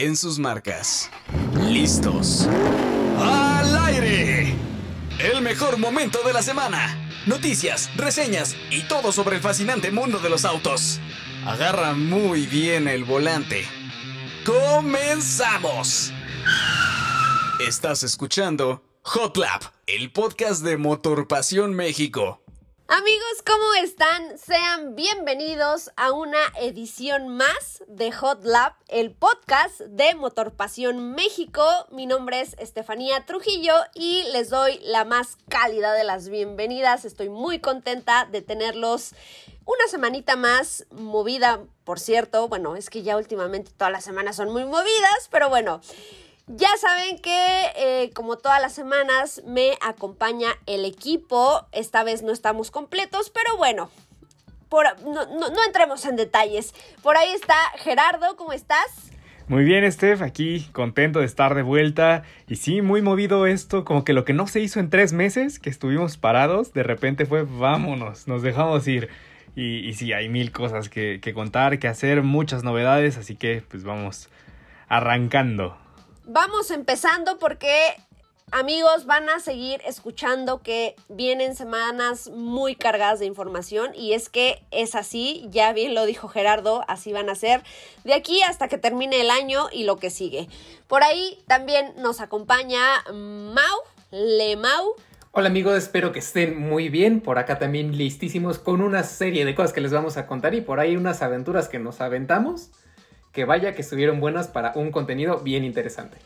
en sus marcas. ¿Listos? ¡Al aire! El mejor momento de la semana. Noticias, reseñas y todo sobre el fascinante mundo de los autos. Agarra muy bien el volante. ¡Comenzamos! Estás escuchando Hot Lap, el podcast de Motor Pasión México. Amigos, ¿cómo están? Sean bienvenidos a una edición más de Hot Lab, el podcast de Motor Pasión México. Mi nombre es Estefanía Trujillo y les doy la más cálida de las bienvenidas. Estoy muy contenta de tenerlos una semanita más movida, por cierto. Bueno, es que ya últimamente todas las semanas son muy movidas, pero bueno. Ya saben que eh, como todas las semanas me acompaña el equipo. Esta vez no estamos completos, pero bueno, no, entremos en detalles. Por ahí está Gerardo, ¿cómo estás? Muy bien, Steph, aquí contento de estar de vuelta. Y sí, muy movido esto, como que lo que no se hizo en tres meses, que estuvimos parados, de repente fue vámonos, nos dejamos ir. Y, sí, hay mil cosas que contar, que hacer, muchas novedades, así que pues vamos arrancando vamos empezando porque amigos van a seguir escuchando que vienen semanas muy cargadas de información y es que es así, ya bien lo dijo Gerardo, así van a ser de aquí hasta que termine el año y lo que sigue. Por ahí también nos acompaña Mau, Le Mau. Hola amigos, espero que estén muy bien. Por acá también listísimos con una serie de cosas que les vamos a contar y por ahí unas aventuras que nos aventamos que vaya que estuvieron buenas para un contenido bien interesante.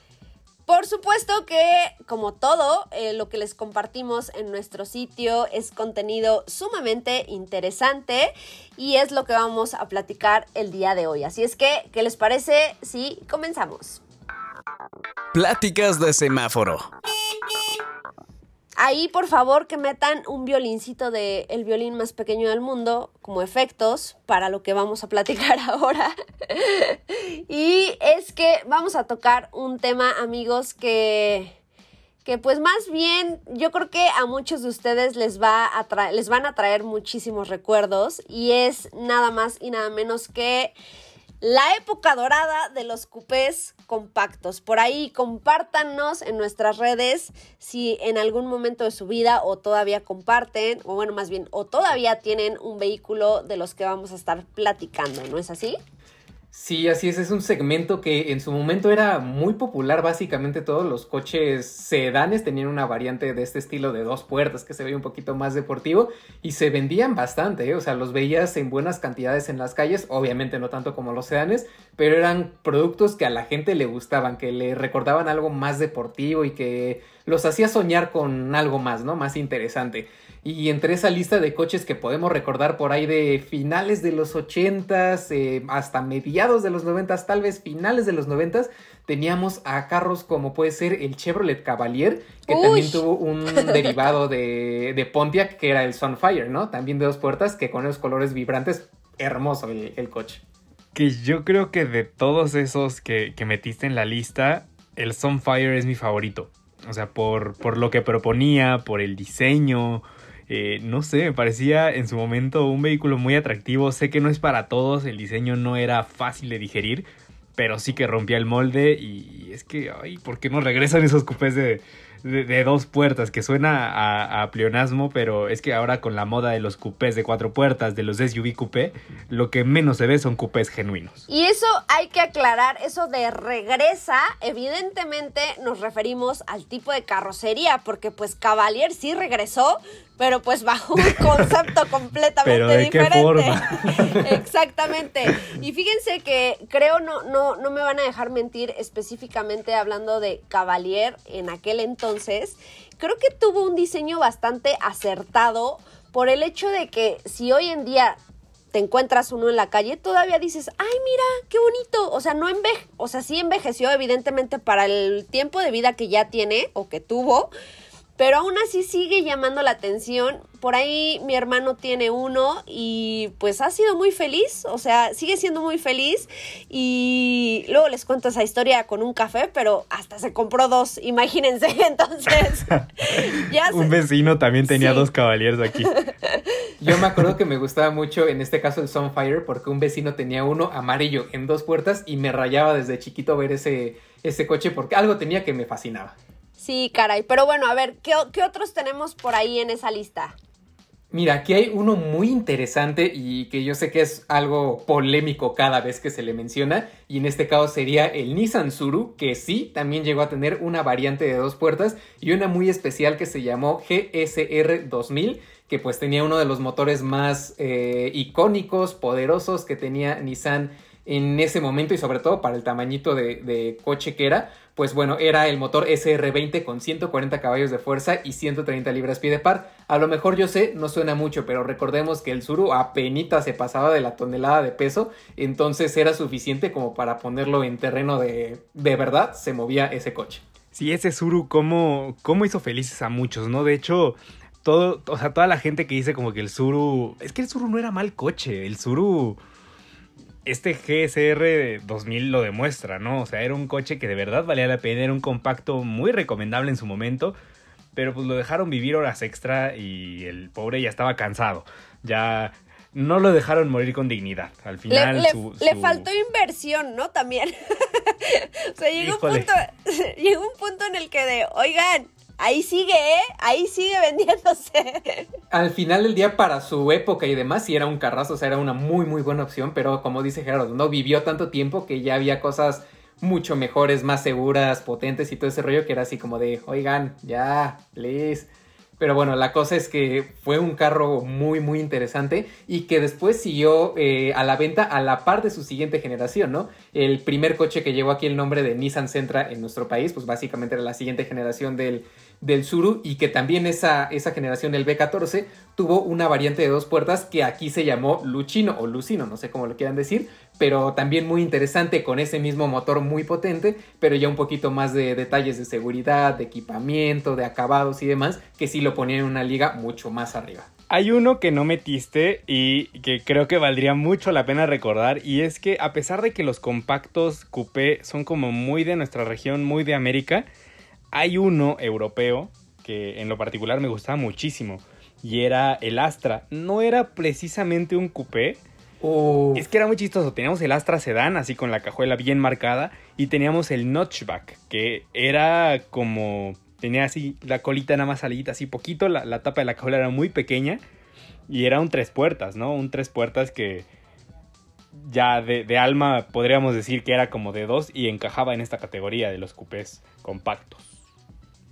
Por supuesto que, como todo, eh, lo que les compartimos en nuestro sitio es contenido sumamente interesante y es lo que vamos a platicar el día de hoy. Así es que, ¿qué les parece si comenzamos? Pláticas de semáforo. Ahí, por favor, que metan un violincito de el violín más pequeño del mundo como efectos para lo que vamos a platicar ahora. y es que vamos a tocar un tema, amigos, que que pues más bien yo creo que a muchos de ustedes les va a les van a traer muchísimos recuerdos y es nada más y nada menos que la época dorada de los cupés compactos. Por ahí compártanos en nuestras redes si en algún momento de su vida o todavía comparten, o bueno, más bien, o todavía tienen un vehículo de los que vamos a estar platicando, ¿no es así? Sí, así es, es un segmento que en su momento era muy popular, básicamente todos los coches sedanes tenían una variante de este estilo de dos puertas que se veía un poquito más deportivo y se vendían bastante, ¿eh? o sea, los veías en buenas cantidades en las calles, obviamente no tanto como los sedanes, pero eran productos que a la gente le gustaban, que le recordaban algo más deportivo y que los hacía soñar con algo más, ¿no? Más interesante. Y entre esa lista de coches que podemos recordar por ahí de finales de los 80s eh, hasta mediados de los 90s, tal vez finales de los 90s, teníamos a carros como puede ser el Chevrolet Cavalier, que también tuvo un derivado de, de, Pontiac, que era el Sunfire, ¿no? También de dos puertas, que con esos colores vibrantes, hermoso el, coche. Que yo creo que de todos esos que, que metiste en la lista, el Sunfire es mi favorito. O sea, por, por lo que proponía, por el diseño, eh, no sé, me parecía en su momento un vehículo muy atractivo. Sé que no es para todos, el diseño no era fácil de digerir, pero sí que rompía el molde y es que, ay, ¿por qué no regresan esos cupés de, de, dos puertas, que suena a, pleonasmo, pero es que ahora con la moda de los cupés de cuatro puertas, de los SUV coupé, lo que menos se ve son cupés genuinos. Y eso hay que aclarar, eso de regresa, evidentemente nos referimos al tipo de carrocería, porque pues Cavalier sí regresó, pero pues bajo un concepto completamente pero de diferente. Qué forma. Exactamente. Y fíjense que creo no, no, no me van a dejar mentir específicamente hablando de Cavalier en aquel entonces. Creo que tuvo un diseño bastante acertado por el hecho de que si hoy en día te encuentras uno en la calle, todavía dices, ay, mira, qué bonito. O sea, no enveje, o sea, sí envejeció, evidentemente, para el tiempo de vida que ya tiene o que tuvo pero aún así sigue llamando la atención. Por ahí mi hermano tiene uno y pues ha sido muy feliz, o sea, sigue siendo muy feliz y luego les cuento esa historia con un café, pero hasta se compró dos, imagínense, entonces. ya Un vecino también tenía dos caballeros aquí. Yo me acuerdo que me gustaba mucho, en este caso, el Sunfire, porque un vecino tenía uno amarillo en dos puertas y me rayaba desde chiquito ver ese, ese coche porque algo tenía que me fascinaba. Sí, caray. Pero bueno, a ver, ¿qué, ¿qué otros tenemos por ahí en esa lista? Mira, aquí hay uno muy interesante y que yo sé que es algo polémico cada vez que se le menciona, y en este caso sería el Nissan Suru, que sí, también llegó a tener una variante de dos puertas y una muy especial que se llamó GSR 2000, que pues tenía uno de los motores más eh, icónicos, poderosos que tenía Nissan en ese momento y sobre todo para el tamañito de, coche que era, pues bueno, era el motor SR20 con 140 caballos de fuerza y 130 libras pie de par. A lo mejor yo sé, no suena mucho, pero recordemos que el Suru apenas se pasaba de la tonelada de peso, entonces era suficiente como para ponerlo en terreno de, de verdad, se movía ese coche. Sí, ese Suru, ¿cómo, cómo hizo felices a muchos, ¿no? De hecho, todo, o sea, toda la gente que dice como que el Suru, es que el Suru no era mal coche, el Suru este GSR 2000 lo demuestra, ¿no? O sea, era un coche que de verdad valía la pena, era un compacto muy recomendable en su momento, pero pues lo dejaron vivir horas extra y el pobre ya estaba cansado. Ya no lo dejaron morir con dignidad. Al final le, faltó inversión, ¿no? También. o sea, llegó un, punto, llegó un punto en el que de, oigan, ahí sigue, ¿eh? Ahí sigue vendiéndose. Al final del día, para su época y demás, sí era un carrazo, o sea, era una muy, muy buena opción, pero como dice Gerardo, no vivió tanto tiempo que ya había cosas mucho mejores, más seguras, potentes y todo ese rollo que era así como de, oigan, ya, please. Pero bueno, la cosa es que fue un carro muy, muy interesante y que después siguió eh, a la venta a la par de su siguiente generación, ¿no? El primer coche que llevó aquí el nombre de Nissan Sentra en nuestro país, pues básicamente era la siguiente generación del, del Suru y que también esa, esa generación del B14 tuvo una variante de dos puertas que aquí se llamó Luchino o Lucino, no sé cómo lo quieran decir, pero también muy interesante con ese mismo motor muy potente, pero ya un poquito más de detalles de seguridad, de equipamiento, de acabados y demás, que sí lo ponían en una liga mucho más arriba. Hay uno que no metiste y que creo que valdría mucho la pena recordar y es que a pesar de que los compactos coupé son como muy de nuestra región, muy de América, hay uno europeo que en lo particular me gustaba muchísimo y era el Astra. No era precisamente un coupé. Es que era muy chistoso. Teníamos el Astra Sedan, así con la cajuela bien marcada. Y teníamos el Notchback, que era como. Tenía así la colita nada más salida, así poquito. La, tapa de la cajuela era muy pequeña. Y era un tres puertas, ¿no? Un tres puertas que. Ya de, de alma podríamos decir que era como de dos y encajaba en esta categoría de los coupés compactos.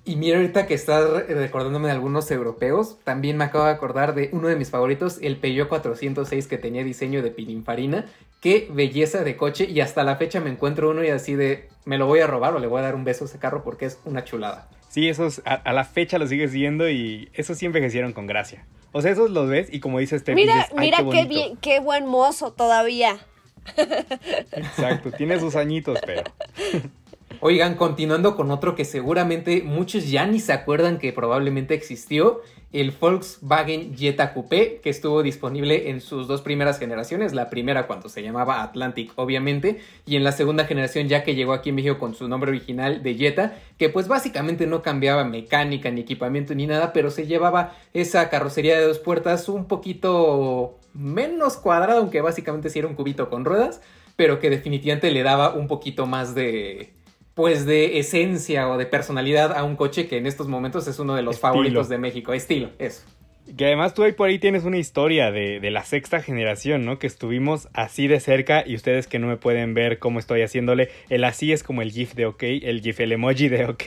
Y mira, ahorita que estás recordándome de algunos europeos, también me acabo de acordar de uno de mis favoritos, el Peugeot 406 que tenía diseño de pininfarina. Qué belleza de coche y hasta la fecha me encuentro uno y así de, me lo voy a robar o le voy a dar un beso a ese carro porque es una chulada. Sí, esos a, la fecha lo sigues viendo y esos sí envejecieron con gracia. O sea, esos los ves y como dice este Mira, mira qué, bien, qué buen mozo todavía. Exacto, tiene sus añitos, pero... Oigan, continuando con otro que seguramente muchos ya ni se acuerdan que probablemente existió, el Volkswagen Jetta Coupé, que estuvo disponible en sus dos primeras generaciones, la primera cuando se llamaba Atlantic, obviamente, y en la segunda generación ya que llegó aquí en México con su nombre original de Jetta, que pues básicamente no cambiaba mecánica ni equipamiento ni nada, pero se llevaba esa carrocería de dos puertas un poquito menos cuadrada, aunque básicamente sí era un cubito con ruedas, pero que definitivamente le daba un poquito más de pues de esencia o de personalidad a un coche que en estos momentos es uno de los favoritos de México. Estilo, eso. Que además tú ahí por ahí tienes una historia de, de, la sexta generación, ¿no? Que estuvimos así de cerca y ustedes que no me pueden ver cómo estoy haciéndole, el así es como el GIF de OK, el GIF, el emoji de OK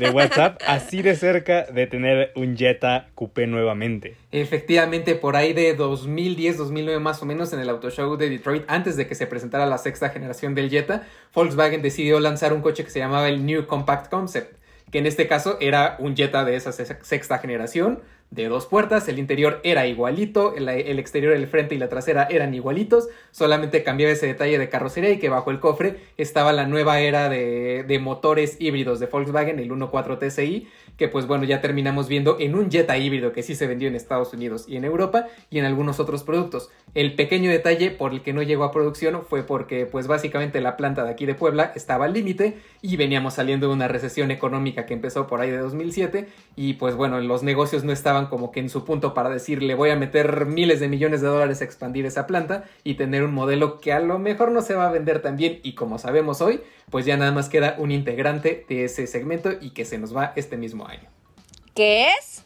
de, WhatsApp, así de cerca de tener un Jetta Coupé nuevamente. Efectivamente, por ahí de 2010, 2009 más o menos en el Auto Show de Detroit, antes de que se presentara la sexta generación del Jetta, Volkswagen decidió lanzar un coche que se llamaba el New Compact Concept, que en este caso era un Jetta de esa sexta generación de dos puertas, el interior era igualito, el, exterior, el frente y la trasera eran igualitos, solamente cambiaba ese detalle de carrocería y que bajo el cofre estaba la nueva era de, de motores híbridos de Volkswagen, el 1.4 TSI, que pues bueno, ya terminamos viendo en un Jetta híbrido que sí se vendió en Estados Unidos y en Europa y en algunos otros productos. El pequeño detalle por el que no llegó a producción fue porque pues básicamente la planta de aquí de Puebla estaba al límite y veníamos saliendo de una recesión económica que empezó por ahí de 2007 y pues bueno, los negocios no estaban como que en su punto para decir le voy a meter miles de millones de dólares a expandir esa planta y tener un modelo que a lo mejor no se va a vender tan bien y como sabemos hoy, pues ya nada más queda un integrante de ese segmento y que se nos va este mismo año. ¿Qué es?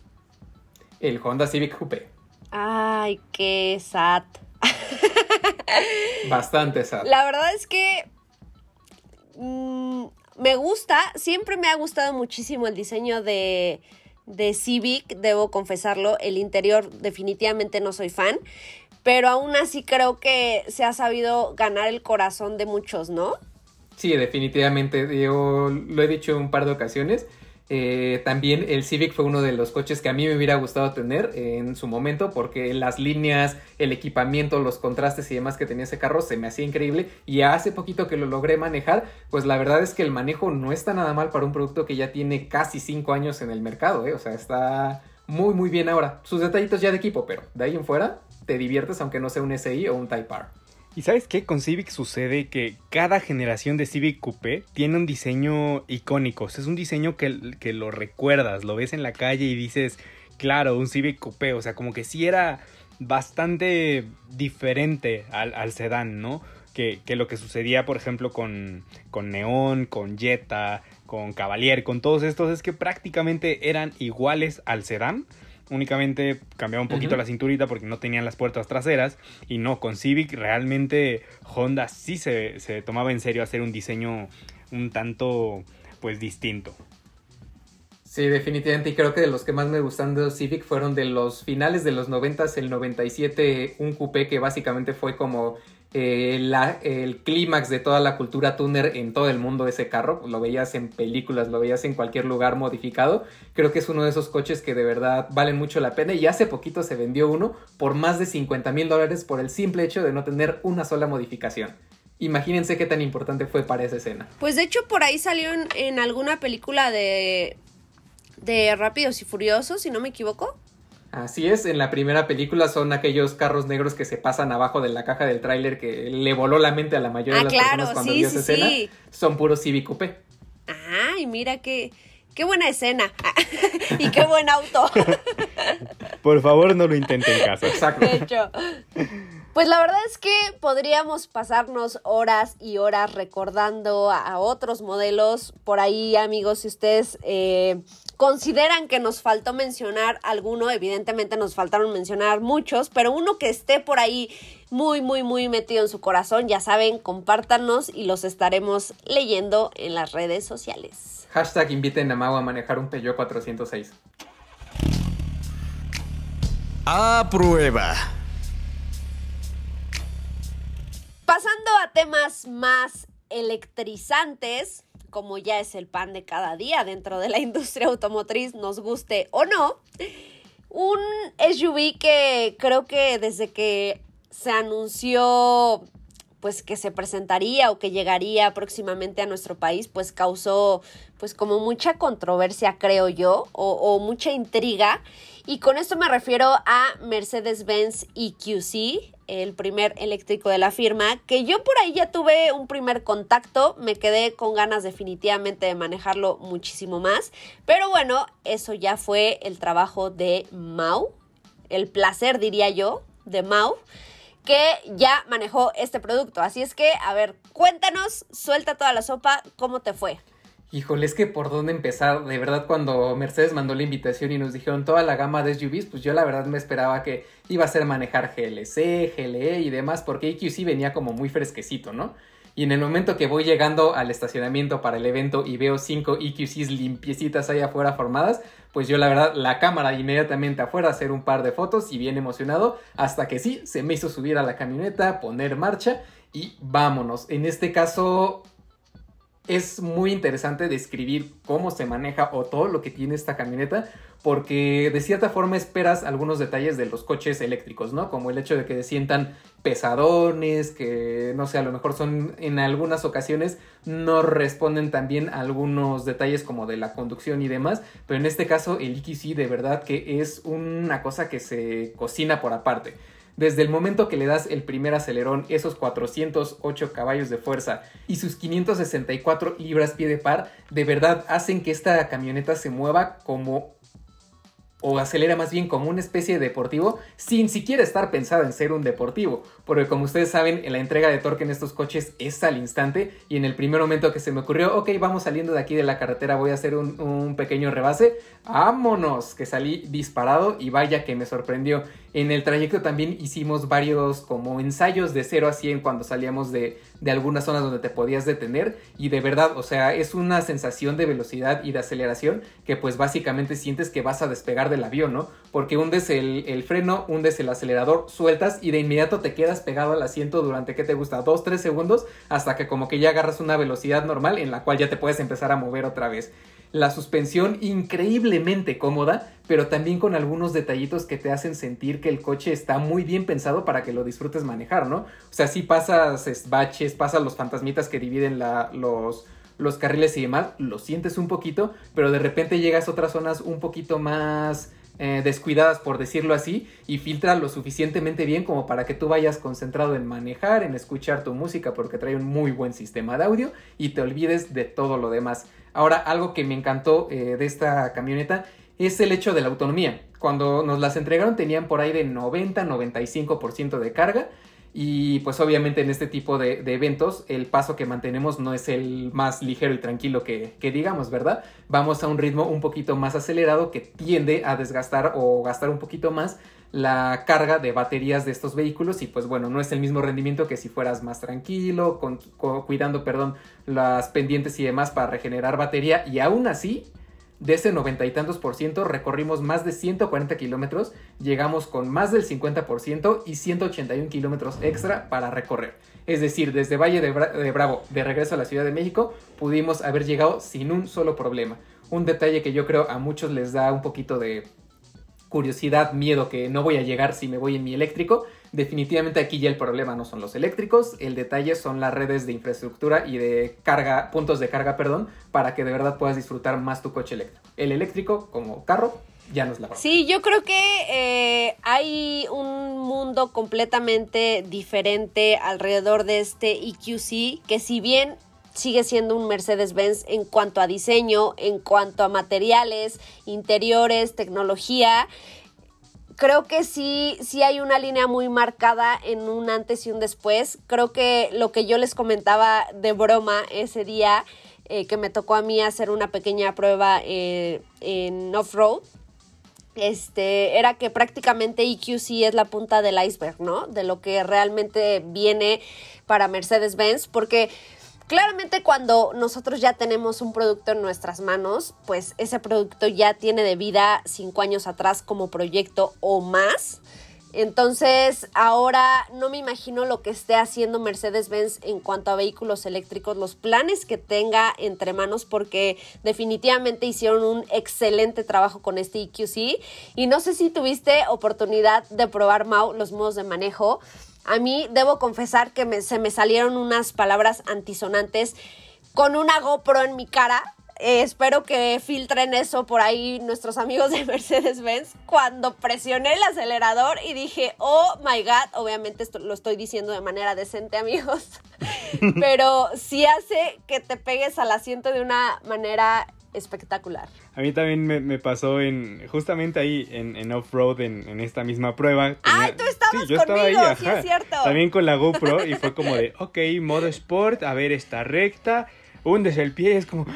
El Honda Civic Coupe. Ay, qué sad. Bastante sad. La verdad es que mm, me gusta, siempre me ha gustado muchísimo el diseño de, de Civic, debo confesarlo. El interior definitivamente no soy fan, pero aún así creo que se ha sabido ganar el corazón de muchos, ¿no? Sí, definitivamente. Yo lo he dicho un par de ocasiones. Eh, también el Civic fue uno de los coches que a mí me hubiera gustado tener en su momento porque las líneas, el equipamiento, los contrastes y demás que tenía ese carro se me hacía increíble y hace poquito que lo logré manejar, pues la verdad es que el manejo no está nada mal para un producto que ya tiene casi 5 años en el mercado, ¿eh? o sea, está muy muy bien ahora. Sus detallitos ya de equipo, pero de ahí en fuera te diviertes aunque no sea un SI o un Type R. ¿Y sabes qué? Con Civic sucede que cada generación de Civic Coupé tiene un diseño icónico. es un diseño que, que, lo recuerdas, lo ves en la calle y dices, claro, un Civic Coupé. O sea, como que sí era bastante diferente al, al sedán, ¿no? Que, que, lo que sucedía, por ejemplo, con, con Neon, con Jetta, con Cavalier, con todos estos, es que prácticamente eran iguales al sedán únicamente cambiaba un poquito la cinturita porque no tenían las puertas traseras. Y no, con Civic realmente Honda sí se, se tomaba en serio hacer un diseño un tanto pues distinto. Sí, definitivamente. Y creo que de los que más me gustan de Civic fueron de los finales de los 90, el 97, un coupé que básicamente fue como eh, el clímax de toda la cultura tuner en todo el mundo ese carro. Lo veías en películas, lo veías en cualquier lugar modificado. Creo que es uno de esos coches que de verdad valen mucho la pena. Y hace poquito se vendió uno por más de 50 mil dólares por el simple hecho de no tener una sola modificación. Imagínense qué tan importante fue para esa escena. Pues de hecho por ahí salió en, alguna película de, de Rápidos y Furiosos, si no me equivoco. Así es, en la primera película son aquellos carros negros que se pasan abajo de la caja del tráiler que le voló la mente a la mayoría de ah, las personas cuando vio esa escena. Son puros Civic Coupé. Ay, mira qué, qué buena escena. y qué buen auto. Por favor, no lo intenten en casa. Exacto. De hecho. Pues la verdad es que podríamos pasarnos horas y horas recordando a, otros modelos. Por ahí, amigos, si ustedes eh, consideran que nos faltó mencionar alguno, evidentemente nos faltaron mencionar muchos, pero uno que esté por ahí muy, muy, muy metido en su corazón, ya saben, compártanos y los estaremos leyendo en las redes sociales. Hashtag inviten a Mau a manejar un Peugeot 406. A prueba. Pasando a temas más electrizantes, como ya es el pan de cada día dentro de la industria automotriz, nos guste o no, un SUV que creo que desde que se anunció pues que se presentaría o que llegaría próximamente a nuestro país, pues causó pues como mucha controversia, creo yo, o, o mucha intriga. Y con esto me refiero a Mercedes-Benz EQC, el primer eléctrico de la firma, que yo por ahí ya tuve un primer contacto, me quedé con ganas definitivamente de manejarlo muchísimo más, pero bueno, eso ya fue el trabajo de Mau, el placer diría yo, de Mau que ya manejó este producto. Así es que, a ver, cuéntanos, suelta toda la sopa, ¿cómo te fue? Híjole, es que por dónde empezar. De verdad, cuando Mercedes mandó la invitación y nos dijeron toda la gama de SUVs, pues yo la verdad me esperaba que iba a ser manejar GLC, GLE y demás, porque EQC venía como muy fresquecito, ¿no? Y en el momento que voy llegando al estacionamiento para el evento y veo cinco EQCs limpiecitas ahí afuera formadas, pues yo la verdad la cámara inmediatamente afuera hacer un par de fotos y bien emocionado hasta que sí, se me hizo subir a la camioneta, poner marcha y vámonos. En este caso es muy interesante describir cómo se maneja o todo lo que tiene esta camioneta, porque de cierta forma esperas algunos detalles de los coches eléctricos, ¿no? Como el hecho de que sientan pesadones, que no sé, a lo mejor son en algunas ocasiones no responden también a algunos detalles como de la conducción y demás, pero en este caso el EQC de verdad que es una cosa que se cocina por aparte. Desde el momento que le das el primer acelerón, esos 408 caballos de fuerza y sus 564 libras pie de par, de verdad hacen que esta camioneta se mueva como o acelera más bien como una especie de deportivo sin siquiera estar pensado en ser un deportivo. Porque como ustedes saben, la entrega de torque en estos coches es al instante y en el primer momento que se me ocurrió, ok, vamos saliendo de aquí de la carretera, voy a hacer un, un pequeño rebase, vámonos, que salí disparado y vaya que me sorprendió. En el trayecto también hicimos varios como ensayos de 0 a 100 cuando salíamos de, de algunas zonas donde te podías detener y de verdad, o sea, es una sensación de velocidad y de aceleración que pues básicamente sientes que vas a despegar del avión, ¿no? Porque hundes el, el freno, hundes el acelerador, sueltas y de inmediato te quedas pegado al asiento durante, ¿qué te gusta? Dos, tres segundos hasta que como que ya agarras una velocidad normal en la cual ya te puedes empezar a mover otra vez la suspensión increíblemente cómoda, pero también con algunos detallitos que te hacen sentir que el coche está muy bien pensado para que lo disfrutes manejar, ¿no? O sea, si pasas baches, pasas los fantasmitas que dividen los, los carriles y demás, lo sientes un poquito, pero de repente llegas a otras zonas un poquito más eh, descuidadas, por decirlo así, y filtra lo suficientemente bien como para que tú vayas concentrado en manejar, en escuchar tu música, porque trae un muy buen sistema de audio y te olvides de todo lo demás. Ahora, algo que me encantó eh, de esta camioneta es el hecho de la autonomía. Cuando nos las entregaron tenían por ahí de 90-95% de carga y pues obviamente en este tipo de, eventos el paso que mantenemos no es el más ligero y tranquilo que, digamos, ¿verdad? Vamos a un ritmo un poquito más acelerado que tiende a desgastar o gastar un poquito más la carga de baterías de estos vehículos y pues bueno, no es el mismo rendimiento que si fueras más tranquilo, cuidando, perdón, las pendientes y demás para regenerar batería y aún así de ese noventa y tantos por ciento recorrimos más de 140 kilómetros, llegamos con más del 50% y 181 kilómetros extra para recorrer. Es decir, desde Valle de, de, Bravo de regreso a la Ciudad de México pudimos haber llegado sin un solo problema. Un detalle que yo creo a muchos les da un poquito de curiosidad, miedo que no voy a llegar si me voy en mi eléctrico Definitivamente aquí ya el problema no son los eléctricos, el detalle son las redes de infraestructura y de carga, puntos de carga, perdón, para que de verdad puedas disfrutar más tu coche eléctrico. El eléctrico como carro ya no es la verdad. Sí, yo creo que eh, hay un mundo completamente diferente alrededor de este EQC, que si bien sigue siendo un Mercedes-Benz en cuanto a diseño, en cuanto a materiales, interiores, tecnología, creo que sí, sí hay una línea muy marcada en un antes y un después. Creo que lo que yo les comentaba de broma ese día, eh, que me tocó a mí hacer una pequeña prueba eh, en off-road, este, era que prácticamente EQC es la punta del iceberg, ¿no? De lo que realmente viene para Mercedes-Benz, porque Claramente cuando nosotros ya tenemos un producto en nuestras manos, pues ese producto ya tiene de vida cinco años atrás como proyecto o más. Entonces, ahora no me imagino lo que esté haciendo Mercedes-Benz en cuanto a vehículos eléctricos, los planes que tenga entre manos, porque definitivamente hicieron un excelente trabajo con este EQC. Y no sé si tuviste oportunidad de probar, Mau, los modos de manejo. A mí debo confesar que se me salieron unas palabras antisonantes con una GoPro en mi cara. Eh, espero que filtren eso por ahí nuestros amigos de Mercedes-Benz. Cuando presioné el acelerador y dije, oh my god, obviamente esto lo estoy diciendo de manera decente, amigos, pero sí hace que te pegues al asiento de una manera espectacular. A mí también me, pasó en justamente ahí en, off-road en, esta misma prueba. ¡Ay, tú estabas sí, yo estaba ahí, sí es cierto. También con la GoPro y fue como de, ok, modo sport, a ver esta recta, hundes el pie, es como...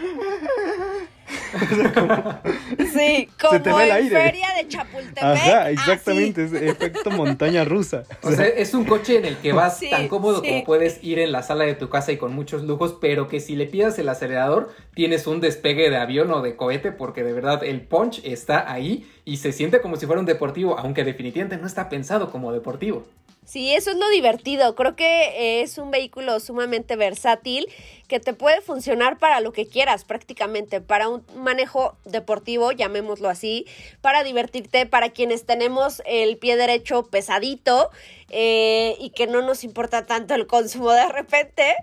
sí, como en feria de Chapultepec. Ajá, exactamente, es efecto montaña rusa. O sea, es un coche en el que vas tan cómodo como puedes ir en la sala de tu casa y con muchos lujos, pero que si le pidas el acelerador, tienes un despegue de avión o de cohete, porque de verdad el punch está ahí y se siente como si fuera un deportivo, aunque definitivamente no está pensado como deportivo. Sí, eso es lo divertido. Creo que es un vehículo sumamente versátil que te puede funcionar para lo que quieras prácticamente, para un manejo deportivo, llamémoslo así, para divertirte, para quienes tenemos el pie derecho pesadito eh, y que no nos importa tanto el consumo de repente,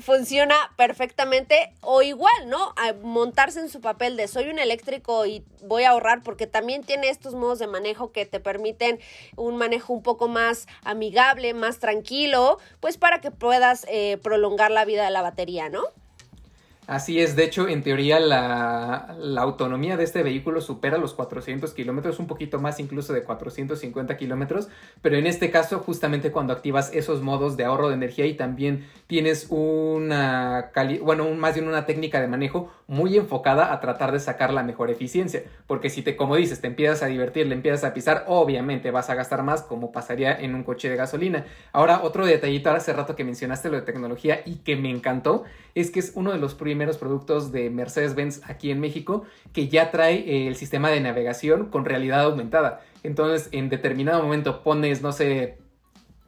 funciona perfectamente o igual, ¿no? Montarse en su papel de soy un eléctrico y voy a ahorrar porque también tiene estos modos de manejo que te permiten un manejo un poco más amigable, más tranquilo, pues para que puedas eh, prolongar la vida de la batería, ¿no? Así es, de hecho, en teoría la, autonomía de este vehículo supera los 400 kilómetros, un poquito más incluso de 450 kilómetros, pero en este caso justamente cuando activas esos modos de ahorro de energía y también tienes una, bueno, más bien una técnica de manejo muy enfocada a tratar de sacar la mejor eficiencia, porque si te, como dices, te empiezas a divertir, le empiezas a pisar, obviamente vas a gastar más como pasaría en un coche de gasolina. Ahora, otro detallito, hace rato que mencionaste lo de tecnología y que me encantó, es que es uno de los primeros productos de Mercedes-Benz aquí en México que ya trae eh, el sistema de navegación con realidad aumentada. Entonces, en determinado momento pones, no sé,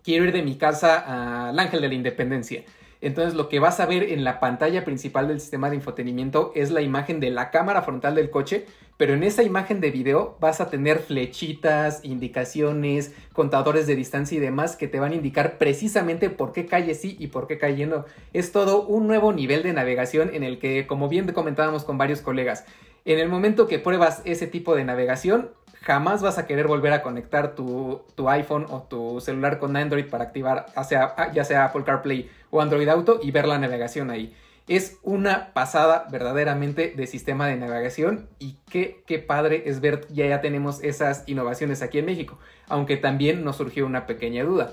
quiero ir de mi casa al Ángel de la Independencia. Entonces lo que vas a ver en la pantalla principal del sistema de infotenimiento es la imagen de la cámara frontal del coche pero en esa imagen de video vas a tener flechitas, indicaciones, contadores de distancia y demás que te van a indicar precisamente por qué calle sí y por qué calle no. Es todo un nuevo nivel de navegación en el que, como bien comentábamos con varios colegas, en el momento que pruebas ese tipo de navegación, jamás vas a querer volver a conectar tu, iPhone o tu celular con Android para activar ya sea Apple CarPlay o Android Auto y ver la navegación ahí. Es una pasada verdaderamente de sistema de navegación y qué, qué padre es ver ya ya tenemos esas innovaciones aquí en México, aunque también nos surgió una pequeña duda.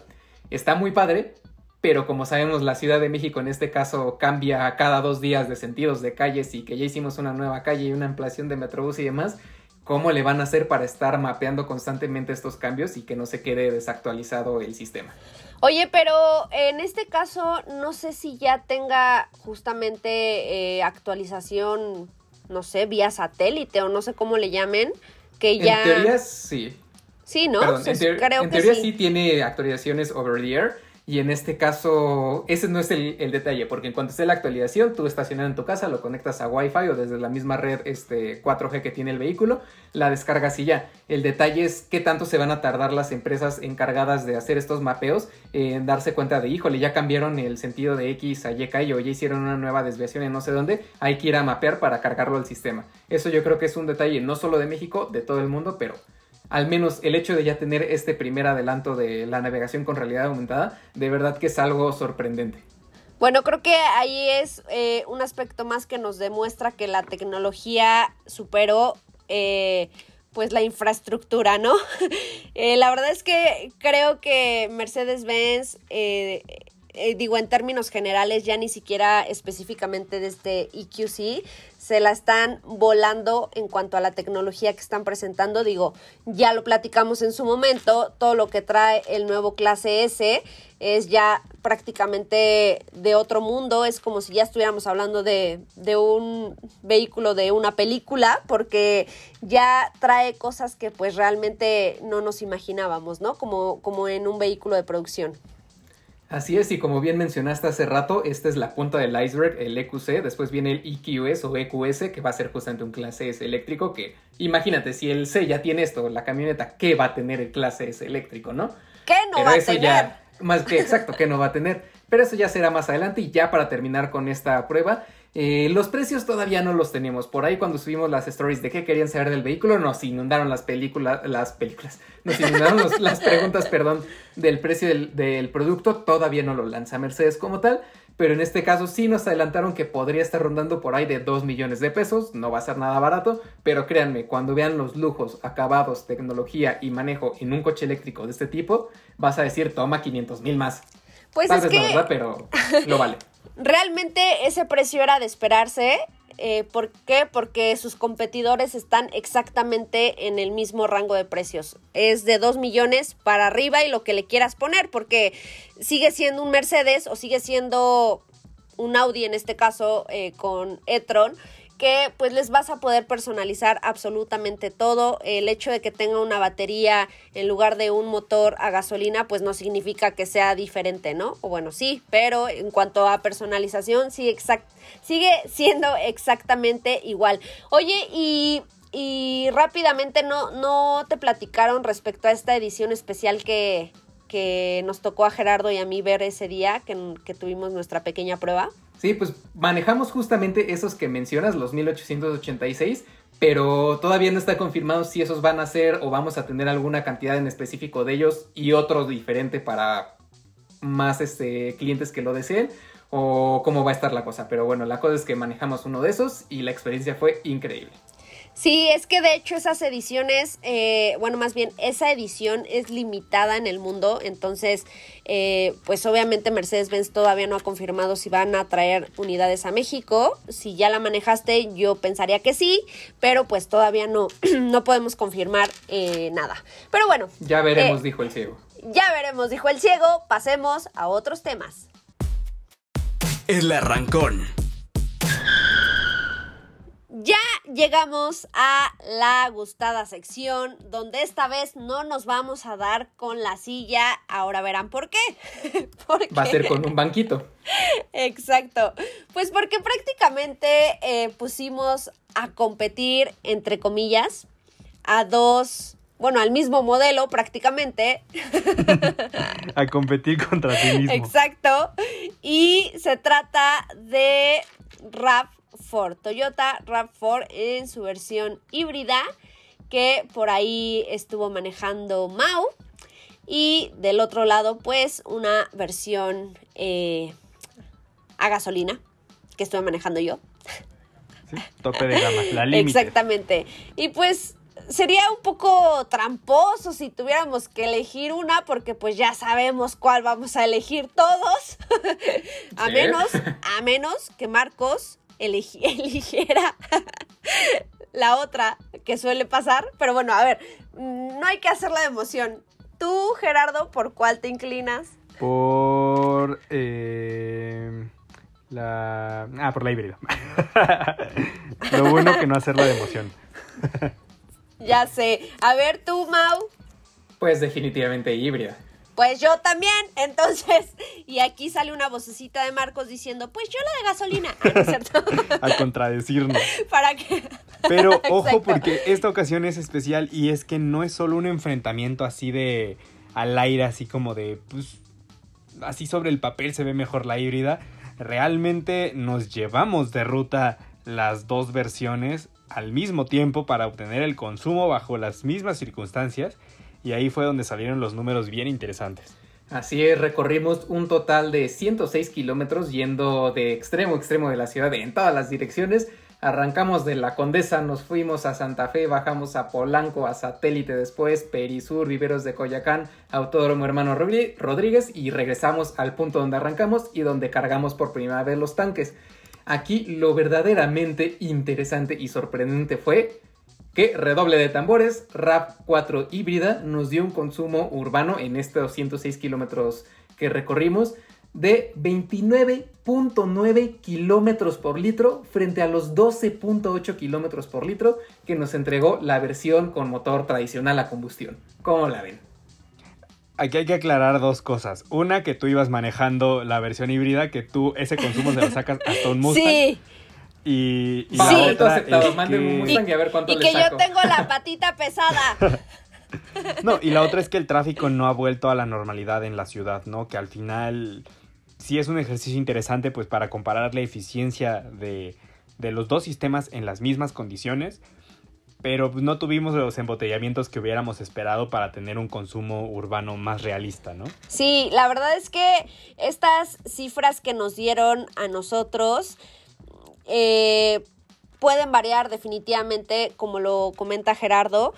Está muy padre, pero como sabemos la Ciudad de México en este caso cambia cada dos días de sentidos de calles y que ya hicimos una nueva calle y una ampliación de Metrobús y demás, ¿cómo le van a hacer para estar mapeando constantemente estos cambios y que no se quede desactualizado el sistema? Oye, pero en este caso no sé si ya tenga justamente eh, actualización, no sé, vía satélite o no sé cómo le llamen, que ya... En teoría sí. Sí, ¿no? Perdón, en, teoría sí. tiene actualizaciones over the air, y en este caso, ese no es el, detalle, porque en cuanto esté la actualización, tú estacionado en tu casa, lo conectas a Wi-Fi o desde la misma red este, 4G que tiene el vehículo, la descargas y ya. El detalle es qué tanto se van a tardar las empresas encargadas de hacer estos mapeos en darse cuenta de, híjole, ya cambiaron el sentido de X a Y o ya hicieron una nueva desviación en no sé dónde, hay que ir a mapear para cargarlo al sistema. Eso yo creo que es un detalle no solo de México, de todo el mundo, pero al menos el hecho de ya tener este primer adelanto de la navegación con realidad aumentada, de verdad que es algo sorprendente. Bueno, creo que ahí es eh, un aspecto más que nos demuestra que la tecnología superó eh, pues la infraestructura, ¿no? Eh, la verdad es que creo que Mercedes-Benz eh, digo, en términos generales, ya ni siquiera específicamente desde EQC, se la están volando en cuanto a la tecnología que están presentando. Digo, ya lo platicamos en su momento, todo lo que trae el nuevo clase S es ya prácticamente de otro mundo, es como si ya estuviéramos hablando de, de un vehículo de una película, porque ya trae cosas que pues realmente no nos imaginábamos, ¿no? Como, como en un vehículo de producción. Así es, y como bien mencionaste hace rato, esta es la punta del iceberg, el EQC, después viene el EQS o EQS, que va a ser justamente un clase S eléctrico, que imagínate, si el C ya tiene esto, la camioneta, ¿qué va a tener el clase S eléctrico, no? ¿Qué no va a tener? Ya, más que exacto, ¿qué no va a tener? Pero eso ya será más adelante y ya para terminar con esta prueba, eh, los precios todavía no los tenemos. Por ahí cuando subimos las stories de qué querían saber del vehículo, nos inundaron las películas, las películas, nos inundaron las preguntas, perdón, del precio del, producto. Todavía no lo lanza Mercedes como tal, pero en este caso sí nos adelantaron que podría estar rondando por ahí de 2 millones de pesos. No va a ser nada barato, pero créanme, cuando vean los lujos, acabados, tecnología y manejo en un coche eléctrico de este tipo, vas a decir, toma 500 mil más. Pues es que... verdad, pero lo vale. Realmente ese precio era de esperarse. Eh, ¿Por qué? Porque sus competidores están exactamente en el mismo rango de precios. Es de 2 millones para arriba y lo que le quieras poner, porque sigue siendo un Mercedes o sigue siendo un Audi en este caso eh, con e-tron que pues les vas a poder personalizar absolutamente todo. El hecho de que tenga una batería en lugar de un motor a gasolina pues no significa que sea diferente, ¿no? O bueno, sí, pero en cuanto a personalización sí sigue siendo exactamente igual. Oye, y y rápidamente no, no te platicaron respecto a esta edición especial que, que nos tocó a Gerardo y a mí ver ese día que, que tuvimos nuestra pequeña prueba. Sí, pues manejamos justamente esos que mencionas, los 1886, pero todavía no está confirmado si esos van a ser o vamos a tener alguna cantidad en específico de ellos y otro diferente para más este, clientes que lo deseen. o cómo va a estar la cosa. Pero bueno, la cosa es que manejamos uno de esos y la experiencia fue increíble. Sí, es que de hecho esas ediciones, eh, bueno, más bien esa edición es limitada en el mundo, entonces, eh, pues obviamente Mercedes-Benz todavía no ha confirmado si van a traer unidades a México. Si ya la manejaste, yo pensaría que sí, pero pues todavía no, no podemos confirmar eh, nada. Pero bueno. Ya veremos, dijo el ciego. Ya veremos, dijo el ciego. Pasemos a otros temas. El arrancón. Ya llegamos a la gustada sección donde esta vez no nos vamos a dar con la silla. Ahora verán por qué. Va a ser con un banquito. Exacto. Pues porque prácticamente eh, pusimos a competir, entre comillas, a dos bueno, al mismo modelo prácticamente. a competir contra ti mismo. Exacto. Y se trata de rap Toyota RAV4 en su versión híbrida que por ahí estuvo manejando Mau y del otro lado pues una versión eh, a gasolina que estuve manejando yo. Sí, de gama, la límite. Exactamente. Y pues sería un poco tramposo si tuviéramos que elegir una, porque pues ya sabemos cuál vamos a elegir todos. a menos, a menos que Marcos eligiera la otra que suele pasar. Pero bueno, a ver, no hay que hacer la emoción. Tú, Gerardo, ¿por cuál te inclinas? Por eh, la... Ah, por la híbrida. Lo bueno que no hacerla de emoción. ya sé. A ver, tú, Mau. Pues definitivamente híbrida. Pues yo también, entonces, y aquí sale una vocecita de Marcos diciendo, pues yo la de gasolina, ah, cierto? A contradecirnos. ¿Para qué? Pero ojo porque esta ocasión es especial y es que no es solo un enfrentamiento así de al aire, así como de, pues, así sobre el papel se ve mejor la híbrida. Realmente nos llevamos de ruta las dos versiones al mismo tiempo para obtener el consumo bajo las mismas circunstancias y ahí fue donde salieron los números bien interesantes. Así es, recorrimos un total de 106 kilómetros yendo de extremo a extremo de la ciudad en todas las direcciones. Arrancamos de la Condesa, nos fuimos a Santa Fe, bajamos a Polanco, a Satélite después, Perisur, Viveros de Coyacán, Autódromo Hermano Rodríguez y regresamos al punto donde arrancamos y donde cargamos por primera vez los tanques. Aquí lo verdaderamente interesante y sorprendente fue que redoble de tambores, RAP 4 híbrida nos dio un consumo urbano en estos 206 kilómetros que recorrimos de 29.9 kilómetros por litro frente a los 12.8 kilómetros por litro que nos entregó la versión con motor tradicional a combustión. ¿Cómo la ven? Aquí hay que aclarar dos cosas. Una, que tú ibas manejando la versión híbrida, que tú ese consumo se lo sacas hasta un Mustang. Sí. Y, y la otra aceptado. Es que... un Mustang y a ver cuánto y que yo tengo la patita pesada. no, y la otra es que el tráfico no ha vuelto a la normalidad en la ciudad, ¿no? Que al final sí es un ejercicio interesante pues para comparar la eficiencia de, de los dos sistemas en las mismas condiciones, pero pues, no tuvimos los embotellamientos que hubiéramos esperado para tener un consumo urbano más realista, ¿no? Sí, la verdad es que estas cifras que nos dieron a nosotros eh, pueden variar definitivamente, como lo comenta Gerardo.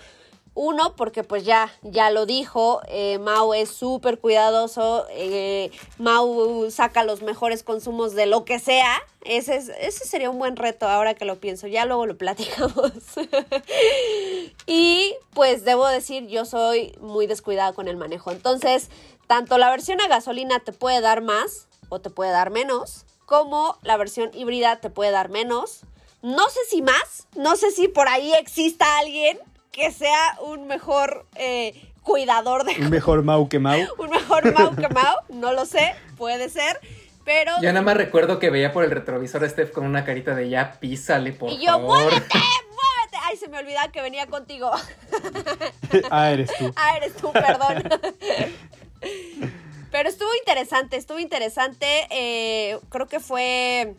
Uno, porque pues ya, ya lo dijo, eh, Mau es súper cuidadoso, eh, Mau saca los mejores consumos de lo que sea. Ese, ese sería un buen reto ahora que lo pienso, ya luego lo platicamos. y pues debo decir, yo soy muy descuidada con el manejo. Entonces, tanto la versión a gasolina te puede dar más o te puede dar menos como la versión híbrida te puede dar menos. No sé si más, no sé si por ahí exista alguien que sea un mejor eh, cuidador de... Un mejor Mau que Mau. un mejor Mau que Mau, no lo sé, puede ser. Pero... Yo nada más recuerdo que veía por el retrovisor a Steph con una carita de ya písale, por favor. Y yo, muévete, muévete. Ay, se me olvidaba que venía contigo. ah, eres tú. Ah, eres tú, perdón. Pero estuvo interesante, estuvo interesante. Eh, creo que fue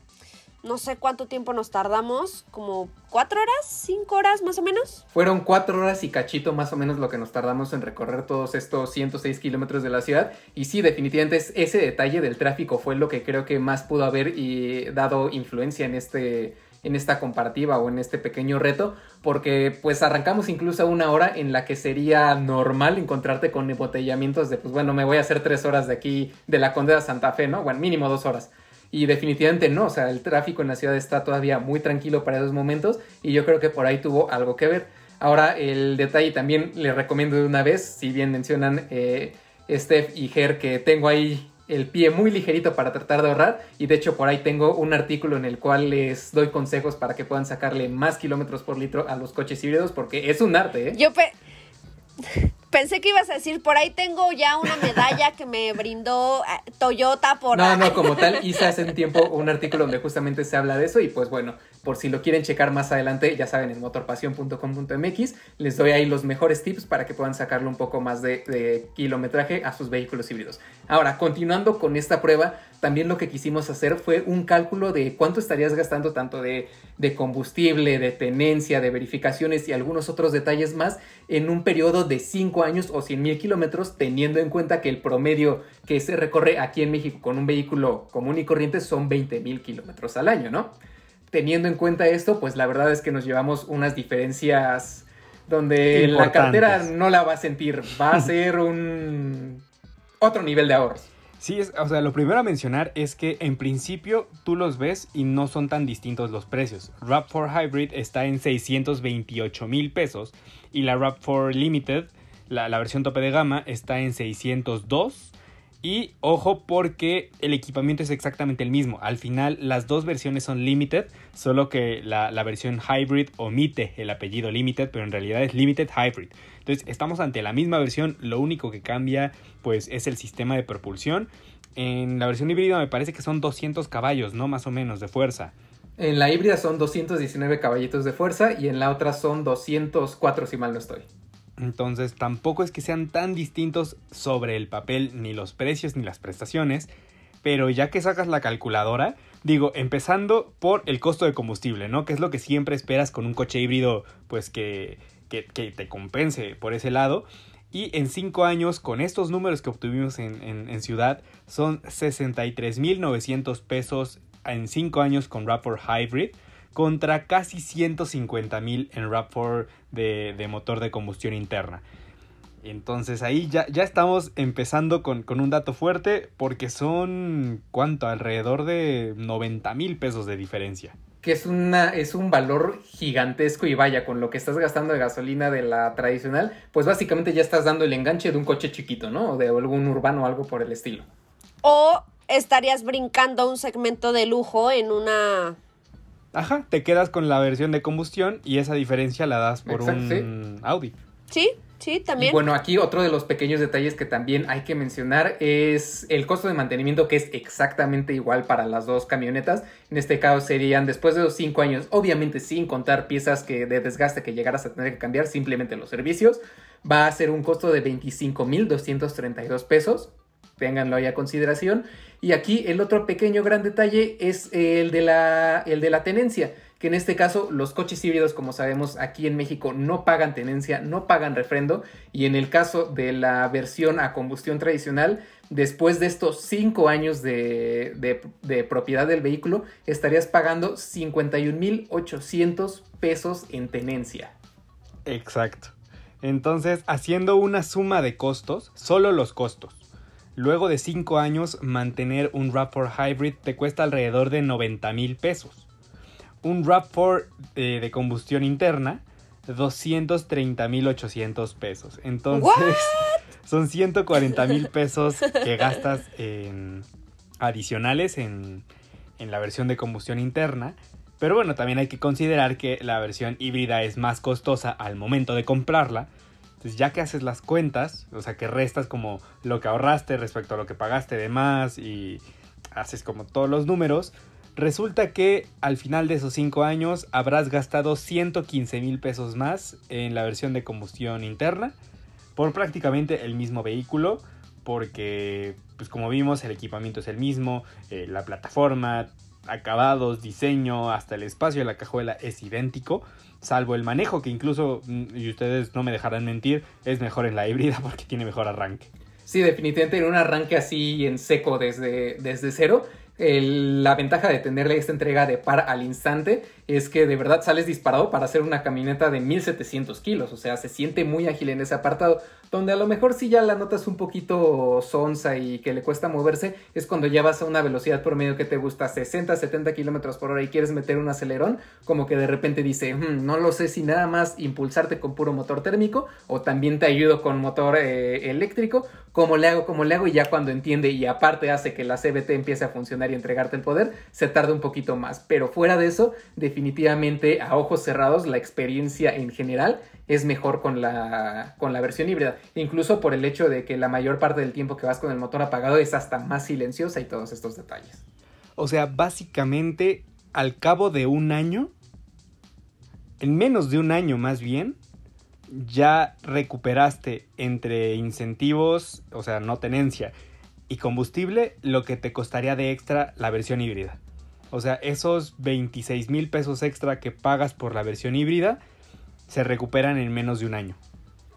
no sé cuánto tiempo nos tardamos, como cuatro horas, cinco horas más o menos. Fueron cuatro horas y cachito más o menos lo que nos tardamos en recorrer todos estos 106 kilómetros de la ciudad. Y sí, definitivamente ese detalle del tráfico fue lo que creo que más pudo haber y dado influencia en este en esta comparativa o en este pequeño reto, porque pues arrancamos incluso una hora en la que sería normal encontrarte con embotellamientos de, pues bueno, me voy a hacer tres horas de aquí, de la Condesa Santa Fe, ¿no? Bueno, mínimo dos horas. Y definitivamente no, o sea, el tráfico en la ciudad está todavía muy tranquilo para esos momentos y yo creo que por ahí tuvo algo que ver. Ahora, el detalle también les recomiendo de una vez, si bien mencionan eh, Steph y Ger que tengo ahí el pie muy ligerito para tratar de ahorrar y de hecho por ahí tengo un artículo en el cual les doy consejos para que puedan sacarle más kilómetros por litro a los coches híbridos porque es un arte, ¿eh? Yo pensé que ibas a decir, por ahí tengo ya una medalla que me brindó eh, Toyota por... No, no, como tal, hice hace un tiempo un artículo donde justamente se habla de eso y pues bueno, por si lo quieren checar más adelante, ya saben, en motorpasión.com.mx, les doy ahí los mejores tips para que puedan sacarle un poco más de, kilometraje a sus vehículos híbridos. Ahora, continuando con esta prueba, también lo que quisimos hacer fue un cálculo de cuánto estarías gastando tanto de, de combustible, de tenencia, de verificaciones y algunos otros detalles más en un periodo de 5 años o 100 mil kilómetros, teniendo en cuenta que el promedio que se recorre aquí en México con un vehículo común y corriente son 20 mil kilómetros al año, ¿no? Teniendo en cuenta esto, pues la verdad es que nos llevamos unas diferencias donde la cartera no la va a sentir, va a ser un otro nivel de ahorros. Sí, o sea, lo primero a mencionar es que en principio tú los ves y no son tan distintos los precios. RAV4 Hybrid está en 628 mil pesos y la RAV4 Limited, la, la versión tope de gama, está en 602 y ojo porque el equipamiento es exactamente el mismo. Al final las dos versiones son limited, solo que la, versión hybrid omite el apellido limited, pero en realidad es limited hybrid. Entonces estamos ante la misma versión, lo único que cambia pues es el sistema de propulsión. En la versión híbrida me parece que son 200 caballos, ¿no? Más o menos de fuerza. En la híbrida son 219 caballitos de fuerza y en la otra son 204 si mal no estoy. Entonces tampoco es que sean tan distintos sobre el papel ni los precios ni las prestaciones, pero ya que sacas la calculadora, digo, empezando por el costo de combustible, ¿no? Que es lo que siempre esperas con un coche híbrido, pues que, que, te compense por ese lado. Y en 5 años, con estos números que obtuvimos en, en ciudad, son 63.900 pesos en 5 años con Rapport Hybrid contra casi 150 mil en RAV4 de, motor de combustión interna. Entonces ahí ya, ya estamos empezando con, un dato fuerte porque son, ¿cuánto? Alrededor de 90 mil pesos de diferencia. Que es, una, es un valor gigantesco y vaya, con lo que estás gastando de gasolina de la tradicional, pues básicamente ya estás dando el enganche de un coche chiquito, ¿no? O de algún urbano o algo por el estilo. O estarías brincando un segmento de lujo en una Ajá, te quedas con la versión de combustión y esa diferencia la das por un Audi. Sí, sí, también. Y bueno, aquí otro de los pequeños detalles que también hay que mencionar es el costo de mantenimiento que es exactamente igual para las dos camionetas. En este caso serían después de los cinco años, obviamente sin contar piezas que de desgaste que llegaras a tener que cambiar, simplemente los servicios. Va a ser un costo de 25.232 pesos. Ténganlo ahí a consideración. Y aquí el otro pequeño gran detalle es el de la, el de la tenencia, que en este caso los coches híbridos, como sabemos, aquí en México no pagan tenencia, no pagan refrendo, y en el caso de la versión a combustión tradicional, después de estos 5 años de, de, propiedad del vehículo, estarías pagando 51.800 pesos en tenencia. Exacto. Entonces, haciendo una suma de costos, solo los costos, Luego de 5 años, mantener un RAV4 Hybrid te cuesta alrededor de 90 mil pesos. Un RAV4 eh, de combustión interna, 230 mil 800 pesos. Entonces, son 140 mil pesos que gastas en adicionales en, en la versión de combustión interna. Pero bueno, también hay que considerar que la versión híbrida es más costosa al momento de comprarla ya que haces las cuentas, o sea que restas como lo que ahorraste respecto a lo que pagaste de más y haces como todos los números, resulta que al final de esos 5 años habrás gastado 115 mil pesos más en la versión de combustión interna por prácticamente el mismo vehículo porque pues como vimos el equipamiento es el mismo, eh, la plataforma, acabados, diseño, hasta el espacio de la cajuela es idéntico, salvo el manejo que incluso, mm, y ustedes no me dejarán mentir, es mejor en la híbrida porque tiene mejor arranque. Sí, definitivamente en un arranque así en seco desde, desde cero la ventaja de tenerle esta entrega de par al instante es que de verdad sales disparado para hacer una camioneta de 1700 kilos, o sea, se siente muy ágil en ese apartado, donde a lo mejor si ya la notas un poquito sonsa y que le cuesta moverse, es cuando ya vas a una velocidad promedio que te gusta 60, 70 kilómetros por hora y quieres meter un acelerón, como que de repente dice, hmm, no lo sé si nada más impulsarte con puro motor térmico o también te ayudo con motor eh, eléctrico, como le hago, como le hago, y ya cuando entiende y aparte hace que la CBT empiece a funcionar y entregarte el poder, se tarda un poquito más, pero fuera de eso, definitivamente a ojos cerrados la experiencia en general es mejor con la, con la versión híbrida. Incluso por el hecho de que la mayor parte del tiempo que vas con el motor apagado es hasta más silenciosa y todos estos detalles. O sea, básicamente al cabo de un año, en menos de un año más bien, ya recuperaste entre incentivos, o sea, no tenencia, y combustible, lo que te costaría de extra la versión híbrida. O sea, esos 26 mil pesos extra que pagas por la versión híbrida se recuperan en menos de un año.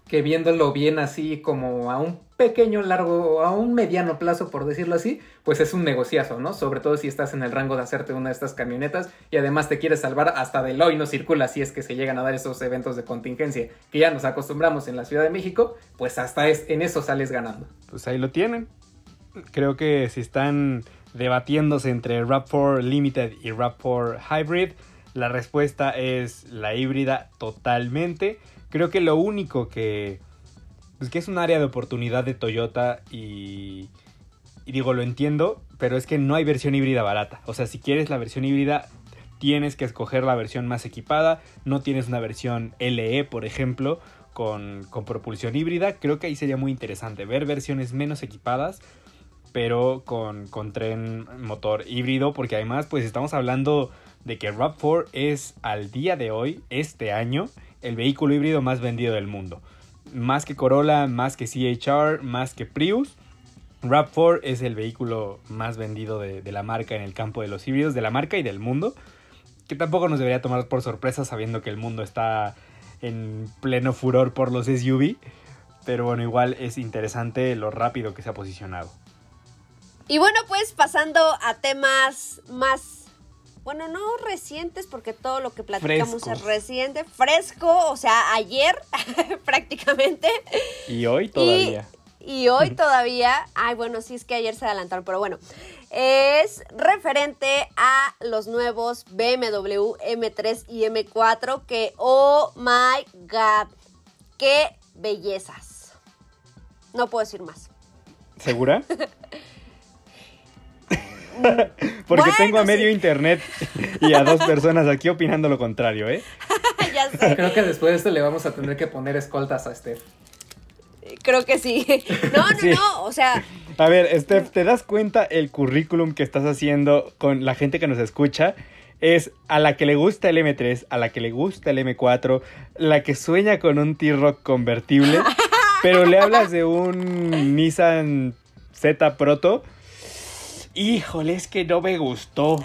Que viéndolo bien así como a un pequeño, largo, a un mediano plazo, por decirlo así, pues es un negociazo, ¿no? Sobre todo si estás en el rango de hacerte una de estas camionetas y además te quieres salvar hasta del hoy no circula si es que se llegan a dar esos eventos de contingencia que ya nos acostumbramos en la Ciudad de México, pues hasta es, en eso sales ganando. Pues ahí lo tienen creo que si están debatiéndose entre RAV4 Limited y RAV4 Hybrid, la respuesta es la híbrida totalmente. Creo que lo único que, pues que es un área de oportunidad de Toyota y, y digo, lo entiendo, pero es que no hay versión híbrida barata. O sea, si quieres la versión híbrida, tienes que escoger la versión más equipada. No tienes una versión LE, por ejemplo, con, con propulsión híbrida. Creo que ahí sería muy interesante ver versiones menos equipadas pero con, con tren motor híbrido, porque además pues estamos hablando de que RAV4 es al día de hoy, este año, el vehículo híbrido más vendido del mundo. Más que Corolla, más que CHR, más que Prius. RAV4 es el vehículo más vendido de, de, la marca en el campo de los híbridos, de la marca y del mundo. Que tampoco nos debería tomar por sorpresa sabiendo que el mundo está en pleno furor por los SUV. Pero bueno, igual es interesante lo rápido que se ha posicionado. Y bueno, pues pasando a temas más, bueno, no recientes, porque todo lo que platicamos es reciente, fresco, o sea, ayer prácticamente. Y hoy todavía. Y, hoy todavía, ay, bueno, sí es que ayer se adelantaron, pero bueno, es referente a los nuevos BMW M3 y M4 que, oh my god, qué bellezas. No puedo decir más. ¿Segura? Porque tengo a medio internet y a dos personas aquí opinando lo contrario, ¿eh? ya sé. Creo que después de esto le vamos a tener que poner escoltas a Steph. Creo que sí. No, no, no, o sea... A ver, Steph, ¿te das cuenta el currículum que estás haciendo con la gente que nos escucha? Es a la que le gusta el M3, a la que le gusta el M4, la que sueña con un T-Rock convertible, pero le hablas de un Nissan Z Proto Híjole, es que no me gustó.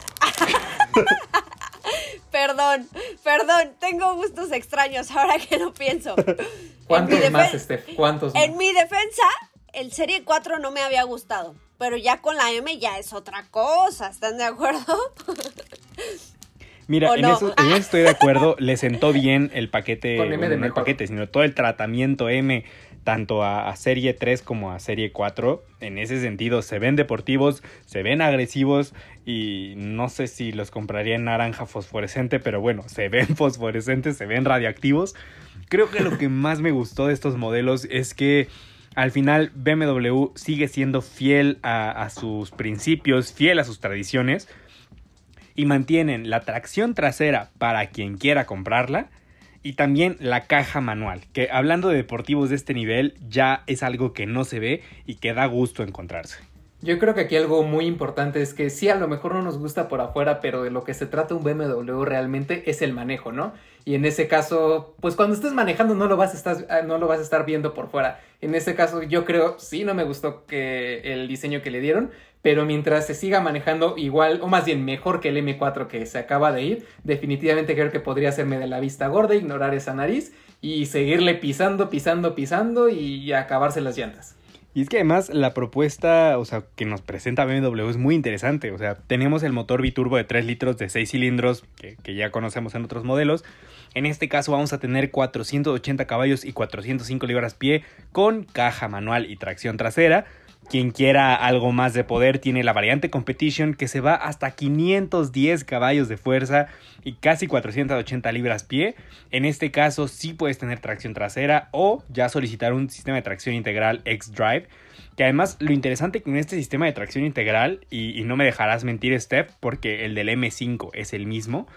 perdón, perdón, tengo gustos extraños ahora que lo pienso. ¿Cuántos más, Steph? ¿Cuántos En mi defensa, el Serie 4 no me había gustado, pero ya con la M ya es otra cosa, ¿están de acuerdo? Mira, en, eso, estoy de acuerdo, le sentó bien el paquete, no el paquete, sino todo el tratamiento M tanto a, Serie 3 como a Serie 4. En ese sentido, se ven deportivos, se ven agresivos y no sé si los compraría en naranja fosforescente, pero bueno, se ven fosforescentes, se ven radioactivos. Creo que lo que más me gustó de estos modelos es que al final BMW sigue siendo fiel a, a sus principios, fiel a sus tradiciones y mantienen la tracción trasera para quien quiera comprarla y también la caja manual, que hablando de deportivos de este nivel ya es algo que no se ve y que da gusto encontrarse. Yo creo que aquí algo muy importante es que sí, a lo mejor no nos gusta por afuera, pero de lo que se trata un BMW realmente es el manejo, ¿no? Y en ese caso, pues cuando estés manejando no lo vas a estar, ah, no lo vas a estar viendo por fuera. En ese caso, yo creo, sí, no me gustó que el diseño que le dieron, pero mientras se siga manejando igual, o más bien mejor que el M4 que se acaba de ir, definitivamente creo que podría hacerme de la vista gorda, ignorar esa nariz y seguirle pisando, pisando, pisando y acabarse las llantas. Y es que además la propuesta, o sea, que nos presenta BMW es muy interesante. O sea, tenemos el motor biturbo de 3 litros de 6 cilindros, que, que, ya conocemos en otros modelos. En este caso vamos a tener 480 caballos y 405 libras pie con caja manual y tracción trasera. Quien quiera algo más de poder tiene la variante Competition que se va hasta 510 caballos de fuerza y casi 480 libras pie. En este caso sí puedes tener tracción trasera o ya solicitar un sistema de tracción integral X-Drive. Que además lo interesante con este sistema de tracción integral, y, y no me dejarás mentir Steph, porque el del M5 es el mismo,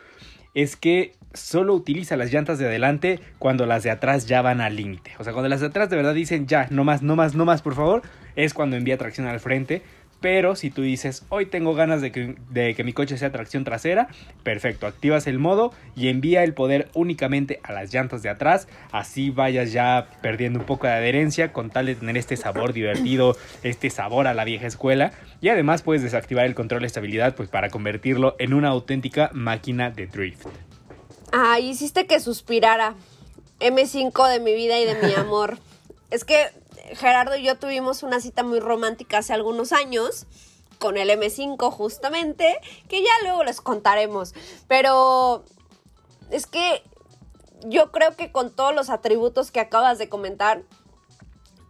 es que solo utiliza las llantas de adelante cuando las de atrás ya van al límite. O sea, cuando las de atrás de verdad dicen ya, no más, no más, no más, por favor, es cuando envía tracción al frente. Pero si tú dices, hoy tengo ganas de que, de que, mi coche sea tracción trasera, perfecto, activas el modo y envía el poder únicamente a las llantas de atrás, así vayas ya perdiendo un poco de adherencia con tal de tener este sabor divertido, este sabor a la vieja escuela y además puedes desactivar el control de estabilidad pues para convertirlo en una auténtica máquina de drift. Ah, hiciste que suspirara. M5 de mi vida y de mi amor. es que Gerardo y yo tuvimos una cita muy romántica hace algunos años con el M5 justamente, que ya luego les contaremos. Pero es que yo creo que con todos los atributos que acabas de comentar,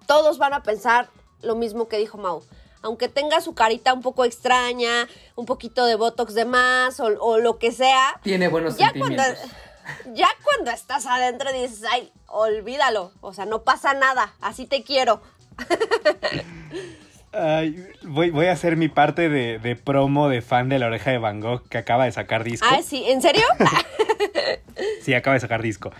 todos van a pensar lo mismo que dijo Mau. Aunque tenga su carita un poco extraña, un poquito de botox de más o, o lo que sea. Tiene buenos ya sentimientos. Cuando, ya cuando estás adentro dices, ay, olvídalo. O sea, no pasa nada. Así te quiero. Ay, voy, voy, a hacer mi parte de, de, promo de fan de la oreja de Van Gogh que acaba de sacar disco. Ah, sí, ¿en serio? sí, acaba de sacar disco.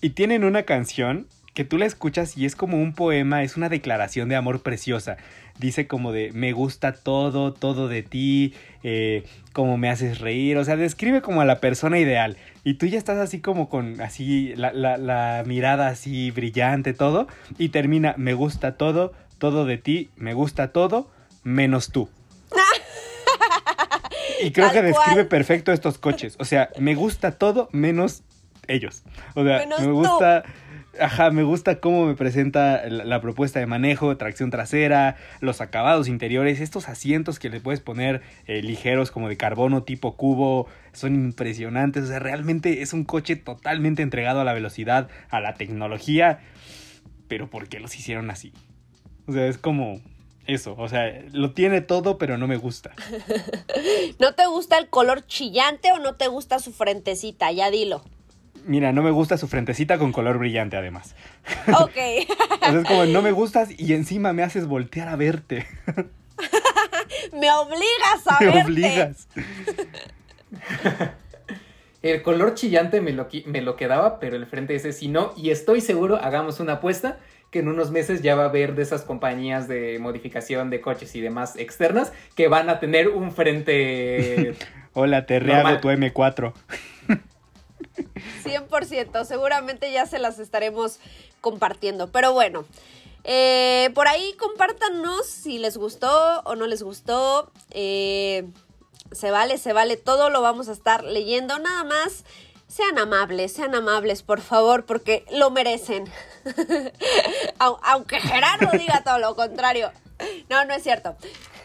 Y tienen una canción que tú la escuchas y es como un poema, es una declaración de amor preciosa. Dice como de me gusta todo, todo de ti, eh, como me haces reír, o sea, describe como a la persona ideal. Y tú ya estás así como con así la, la, la mirada así brillante, todo, y termina me gusta todo, todo de ti, me gusta todo, menos tú. y creo Tal que describe cual. perfecto estos coches. O sea, me gusta todo menos ellos. O sea, Menos me tú. Ajá, me gusta cómo me presenta la, la propuesta de manejo, tracción trasera, los acabados interiores, estos asientos que le puedes poner eh, ligeros como de carbono tipo cubo, son impresionantes. O sea, realmente es un coche totalmente entregado a la velocidad, a la tecnología. Pero ¿por qué los hicieron así? O sea, es como eso. O sea, lo tiene todo, pero no me gusta. ¿No te gusta el color chillante o no te gusta su frentecita? Ya dilo. Mira, no me gusta su frentecita con color brillante, además. Ok. O sea, es como, no me gustas y encima me haces voltear a verte. Me obligas a Me verte. obligas. El color chillante me lo, me lo quedaba, pero el frente ese sí no. Y estoy seguro, hagamos una apuesta, que en unos meses ya va a haber de esas compañías de modificación de coches y demás externas que van a tener un frente... Hola, te rehago tu M4. 100%, seguramente ya se las estaremos compartiendo. Pero bueno, eh, por ahí compártanos si les gustó o no les gustó. Eh, se vale, se vale, todo lo vamos a estar leyendo. Nada más, sean amables, sean amables, por favor, porque lo merecen. Au- Aunque Gerardo diga todo lo contrario. No, no es cierto.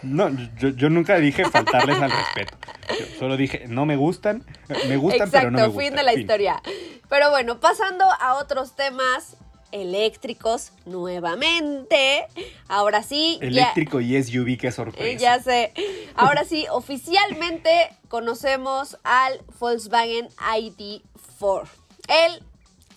No, yo, yo nunca dije faltarles al respeto. Yo solo dije, no me gustan, me gustan, Exacto, pero no me gustan. fin de la historia. Pero bueno, pasando a otros temas eléctricos nuevamente. Ahora sí, ya- Eléctrico y SUV, qué eh, sorpresa. ya sé. Ahora sí, oficialmente conocemos al Volkswagen ID4. El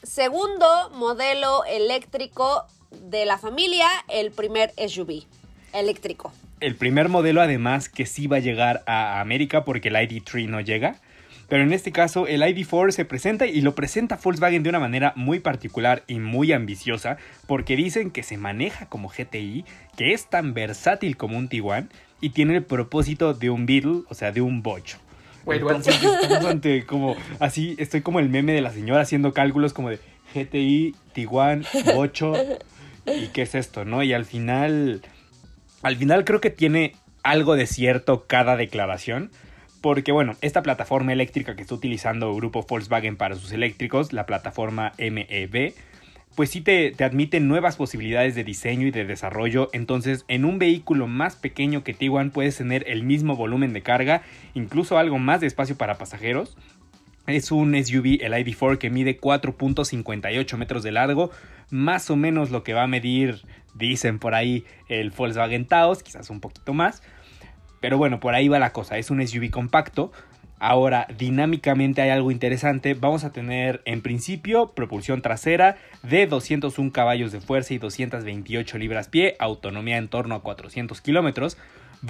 segundo modelo eléctrico de la familia, el primer SUV eléctrico. El primer modelo, además, que sí va a llegar a América porque el ID3 no llega. Pero en este caso el ID4 se presenta y lo presenta Volkswagen de una manera muy particular y muy ambiciosa porque dicen que se maneja como GTI, que es tan versátil como un Tiguan y tiene el propósito de un Beetle, o sea, de un bocho. Entonces, ante como así, estoy como el meme de la señora haciendo cálculos como de GTI, Tiguan, bocho y qué es esto, ¿no? Y al final al final creo que tiene algo de cierto cada declaración. Porque bueno, esta plataforma eléctrica que está utilizando el grupo Volkswagen para sus eléctricos, la plataforma MEB, pues sí te, te, admite nuevas posibilidades de diseño y de desarrollo. Entonces, en un vehículo más pequeño que Tiguan puedes tener el mismo volumen de carga, incluso algo más de espacio para pasajeros. Es un SUV, el ID4, que mide 4.58 metros de largo, más o menos lo que va a medir, dicen por ahí, el Volkswagen Taos, quizás un poquito más. Pero bueno, por ahí va la cosa, es un SUV compacto. Ahora, dinámicamente hay algo interesante. Vamos a tener en principio propulsión trasera de 201 caballos de fuerza y 228 libras-pie, autonomía en torno a 400 kilómetros.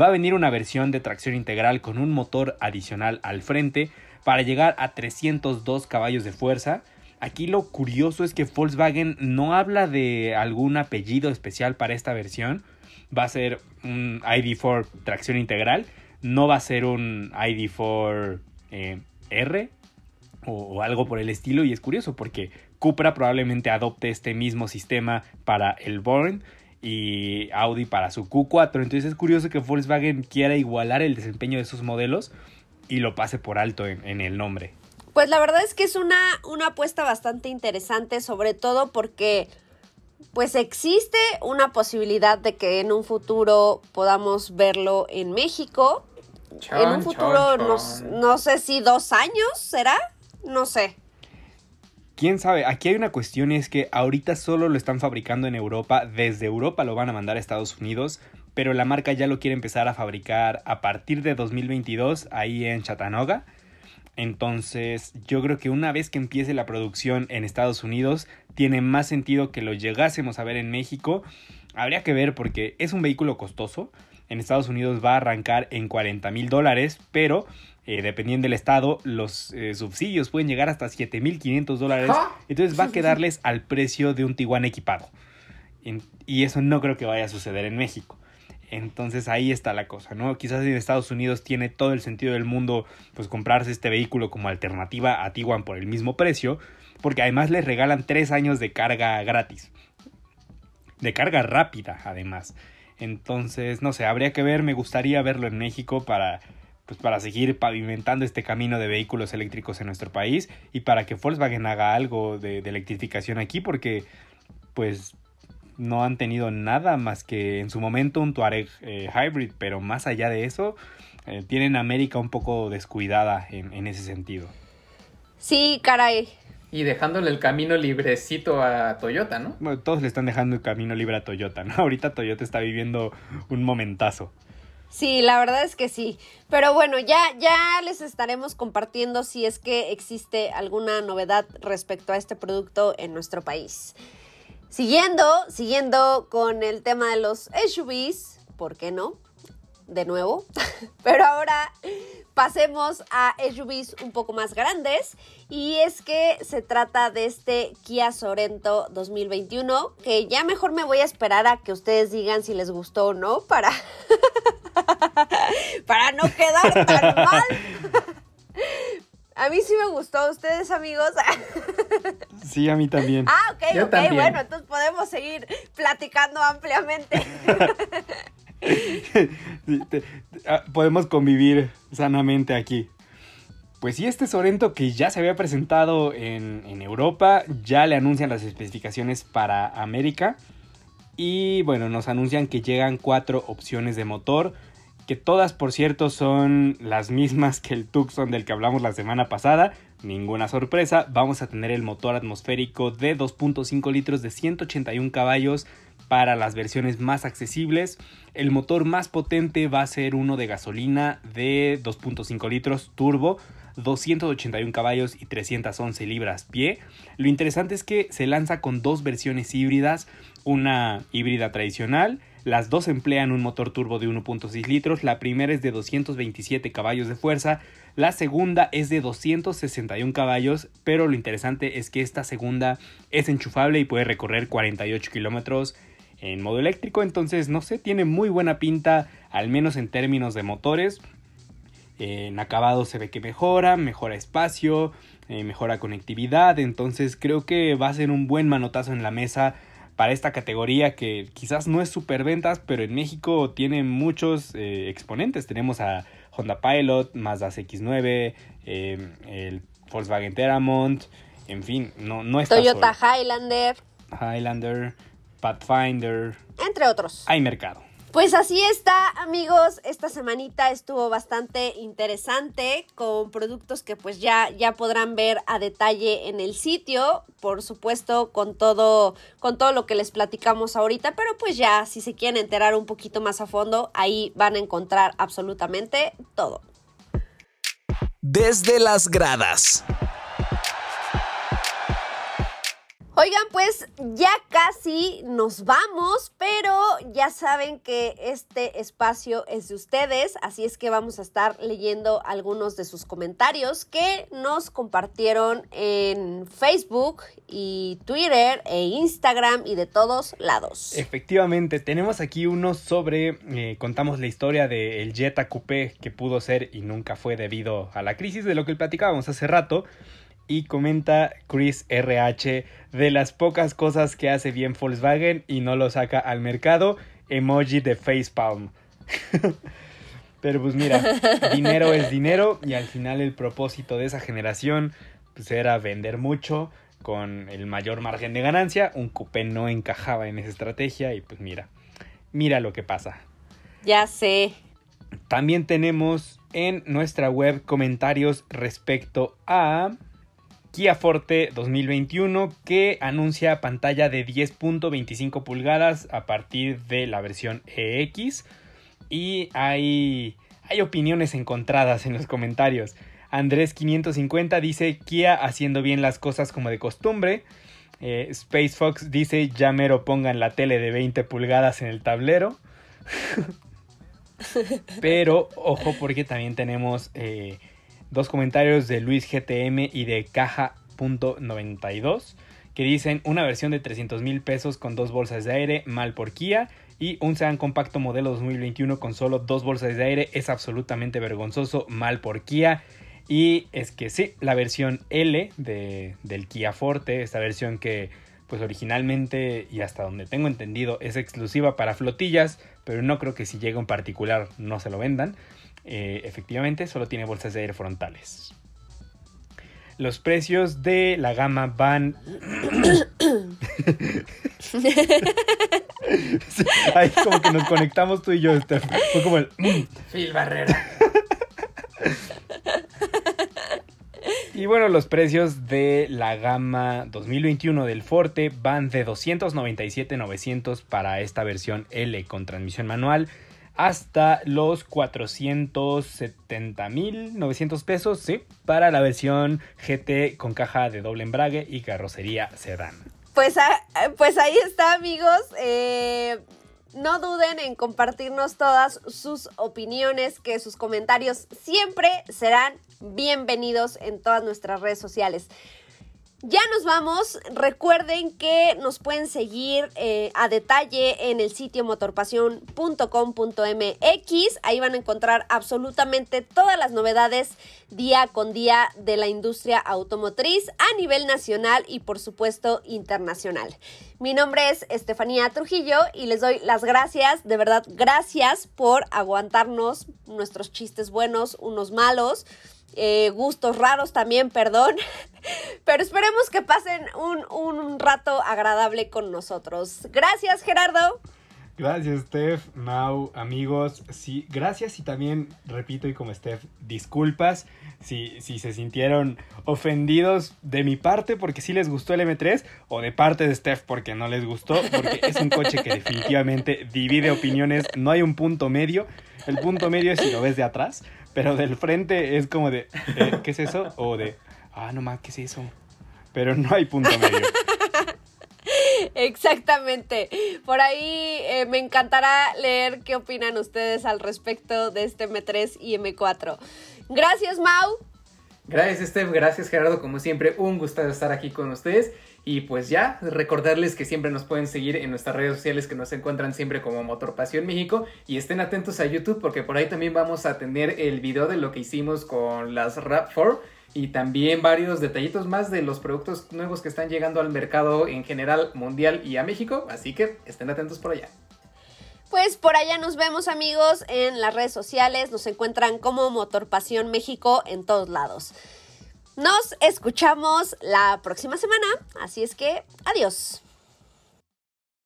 Va a venir una versión de tracción integral con un motor adicional al frente para llegar a 302 caballos de fuerza. Aquí lo curioso es que Volkswagen no habla de algún apellido especial para esta versión. Va a ser un ID4 tracción integral. No va a ser un ID4 eh, R o, algo por el estilo. Y es curioso porque Cupra probablemente adopte este mismo sistema para el Born y Audi para su Q4. Entonces es curioso que Volkswagen quiera igualar el desempeño de sus modelos y lo pase por alto en el nombre. Pues la verdad es que es una, una apuesta bastante interesante, sobre todo porque pues existe una posibilidad de que en un futuro podamos verlo en México. en un futuro, No, sé si dos años, ¿será? No sé. Quién sabe, aquí hay una cuestión es que ahorita solo lo están fabricando en Europa, desde Europa lo van a mandar a Estados Unidos, pero la marca ya lo quiere empezar a fabricar a partir de 2022 ahí en Chattanooga. Entonces, yo creo que una vez que empiece la producción en Estados Unidos, tiene más sentido que lo llegásemos a ver en México. Habría que ver porque es un vehículo costoso. En Estados Unidos va a arrancar en 40 mil dólares, pero eh, dependiendo del estado, los eh, subsidios pueden llegar hasta 7.500 dólares. Entonces va a quedarles al precio de un Tiguan equipado. Y eso no creo que vaya a suceder en México. Entonces ahí está la cosa, ¿no? Quizás en Estados Unidos tiene todo el sentido del mundo pues comprarse este vehículo como alternativa a Tiguan por el mismo precio, porque además les regalan tres años de carga gratis. De carga rápida, además. Entonces, no sé, habría que ver, me gustaría verlo en México para pues para seguir pavimentando este camino de vehículos eléctricos en nuestro país y para que Volkswagen haga algo de, de electrificación aquí porque pues no han tenido nada más que en su momento un Tuareg eh, Hybrid, pero más allá de eso, eh, tienen América un poco descuidada en, ese sentido. Sí, caray. Y dejándole el camino librecito a Toyota, ¿no? Bueno, todos le están dejando el camino libre a Toyota, ¿no? Ahorita Toyota está viviendo un momentazo. Sí, la verdad es que sí. Pero bueno, ya, ya les estaremos compartiendo si es que existe alguna novedad respecto a este producto en nuestro país. Siguiendo, siguiendo con el tema de los SUVs, ¿por qué no? De nuevo. Pero ahora pasemos a SUVs un poco más grandes. Y es que se trata de este Kia Sorento 2021, que ya mejor me voy a esperar a que ustedes digan si les gustó o no para, para no quedar tan mal. A mí sí me gustó, ¿ustedes amigos? Sí, a mí también. Ah, ok, ok, bueno, entonces podemos seguir platicando ampliamente. Ah, podemos convivir sanamente aquí. Pues sí, este Sorento que ya se había presentado en, en Europa, ya le anuncian las especificaciones para América. Y bueno, nos anuncian que llegan cuatro opciones de motor que todas por cierto son las mismas que el Tucson del que hablamos la semana pasada. Ninguna sorpresa, vamos a tener el motor atmosférico de 2.5 litros de 181 caballos para las versiones más accesibles. El motor más potente va a ser uno de gasolina de 2.5 litros turbo 281 caballos y 311 libras pie. Lo interesante es que se lanza con dos versiones híbridas, una híbrida tradicional las dos emplean un motor turbo de 1.6 litros, la primera es de 227 caballos de fuerza, La segunda es de 261 caballos, pero lo interesante es que esta segunda es enchufable y puede recorrer 48 kilómetros en modo eléctrico. Entonces, no sé, tiene muy buena pinta, al menos en términos de motores. En acabado se ve que mejora, mejora espacio, eh, mejora conectividad. Entonces, creo que va a ser un buen manotazo en la mesa para esta categoría que quizás no es super ventas, pero en México tiene muchos eh, exponentes. Tenemos a Honda Pilot, Mazda CX9, em, el Volkswagen Teramont, en fin, no, no está Toyota Highlander. Highlander, Pathfinder. Entre otros. Hay mercado. Pues así está, amigos. Esta semanita estuvo bastante interesante con productos que pues ya, ya podrán ver a detalle en el sitio. Por supuesto, con todo, con todo lo que les platicamos ahorita. Pero pues ya, si se quieren enterar un poquito más a fondo, ahí van a encontrar absolutamente todo. Desde las gradas. Oigan, pues ya casi nos vamos, pero ya saben que este espacio es de ustedes, así es que vamos a estar leyendo algunos de sus comentarios que nos compartieron en Facebook y Twitter e Instagram y de todos lados. Efectivamente, tenemos aquí uno sobre, eh, contamos la historia del Jetta Coupé que pudo ser y nunca fue debido a la crisis de lo que platicábamos hace rato y comenta Chris RH de las pocas cosas que hace bien Volkswagen y no lo saca al mercado, emoji de facepalm. Pero pues mira, dinero es dinero y al final el propósito de esa generación pues era vender mucho con el mayor margen de ganancia. Un coupé no encajaba en esa estrategia y pues mira, mira lo que pasa. Ya sé. También tenemos en nuestra web comentarios respecto a Kia Forte 2021 que anuncia pantalla de 10.25 pulgadas a partir de la versión EX y hay, hay opiniones encontradas en los comentarios. Andrés 550 dice Kia haciendo bien las cosas como de costumbre. Eh, Space Fox dice ya mero pongan la tele de 20 pulgadas en el tablero. Pero ojo porque también tenemos eh, dos comentarios de Luis GTM y de Caja.92 que dicen una versión de 300 mil pesos con dos bolsas de aire mal por Kia y un sedán compacto modelo 2021 con solo dos bolsas de aire es absolutamente vergonzoso mal por Kia y es que sí, la versión L de, del Kia Forte, esta versión que pues originalmente y hasta donde tengo entendido es exclusiva para flotillas, pero no creo que si llega en particular no se lo vendan. Eh, efectivamente, solo tiene bolsas de aire frontales. Los precios de la gama van. Ahí como que nos conectamos tú y yo, Steph. Fue como el. Phil Barrera. Y bueno, los precios de la gama 2021 del Forte van de 297.900 para esta versión L con transmisión manual hasta los 470.900 pesos, sí, para la versión GT con caja de doble embrague y carrocería sedán. Pues, pues ahí está, amigos. Eh, no duden en compartirnos todas sus opiniones, que sus comentarios siempre serán bienvenidos en todas nuestras redes sociales. Ya nos vamos. Recuerden que nos pueden seguir eh, a detalle en el sitio motorpasión.com.mx. Ahí van a encontrar absolutamente todas las novedades día con día de la industria automotriz a nivel nacional y por supuesto internacional. Mi nombre es Estefanía Trujillo y les doy las gracias, de verdad, gracias por aguantarnos nuestros chistes buenos, unos malos eh, gustos raros también, perdón. Pero esperemos que pasen un, un rato agradable con nosotros. Gracias, Gerardo. Gracias, Steph, Mau, amigos. Sí, gracias y también, repito, y como Steph, disculpas si, si se sintieron ofendidos de mi parte porque sí les gustó el M3 o de parte de Steph porque no les gustó, porque es un coche que definitivamente divide opiniones, no hay un punto medio. El punto medio es si lo ves de atrás, pero del frente es como de, eh, ¿qué es eso? O de, ah, no más, ¿qué es eso? Pero no hay punto medio. Exactamente. Por ahí eh, me encantará leer qué opinan ustedes al respecto de este M3 y M4. Gracias, Mau. Gracias, Steph. Gracias, Gerardo. Como siempre, un gusto estar aquí con ustedes. Y pues ya, recordarles que siempre nos pueden seguir en nuestras redes sociales que nos encuentran siempre como Motor Pasión México. Y estén atentos a YouTube porque por ahí también vamos a tener el video de lo que hicimos con las Rap 4 y también varios detallitos más de los productos nuevos que están llegando al mercado en general mundial y a México. Así que estén atentos por allá. Pues por allá nos vemos amigos en las redes sociales, nos encuentran como Motor Pasión México en todos lados. Nos escuchamos la próxima semana, así es que adiós.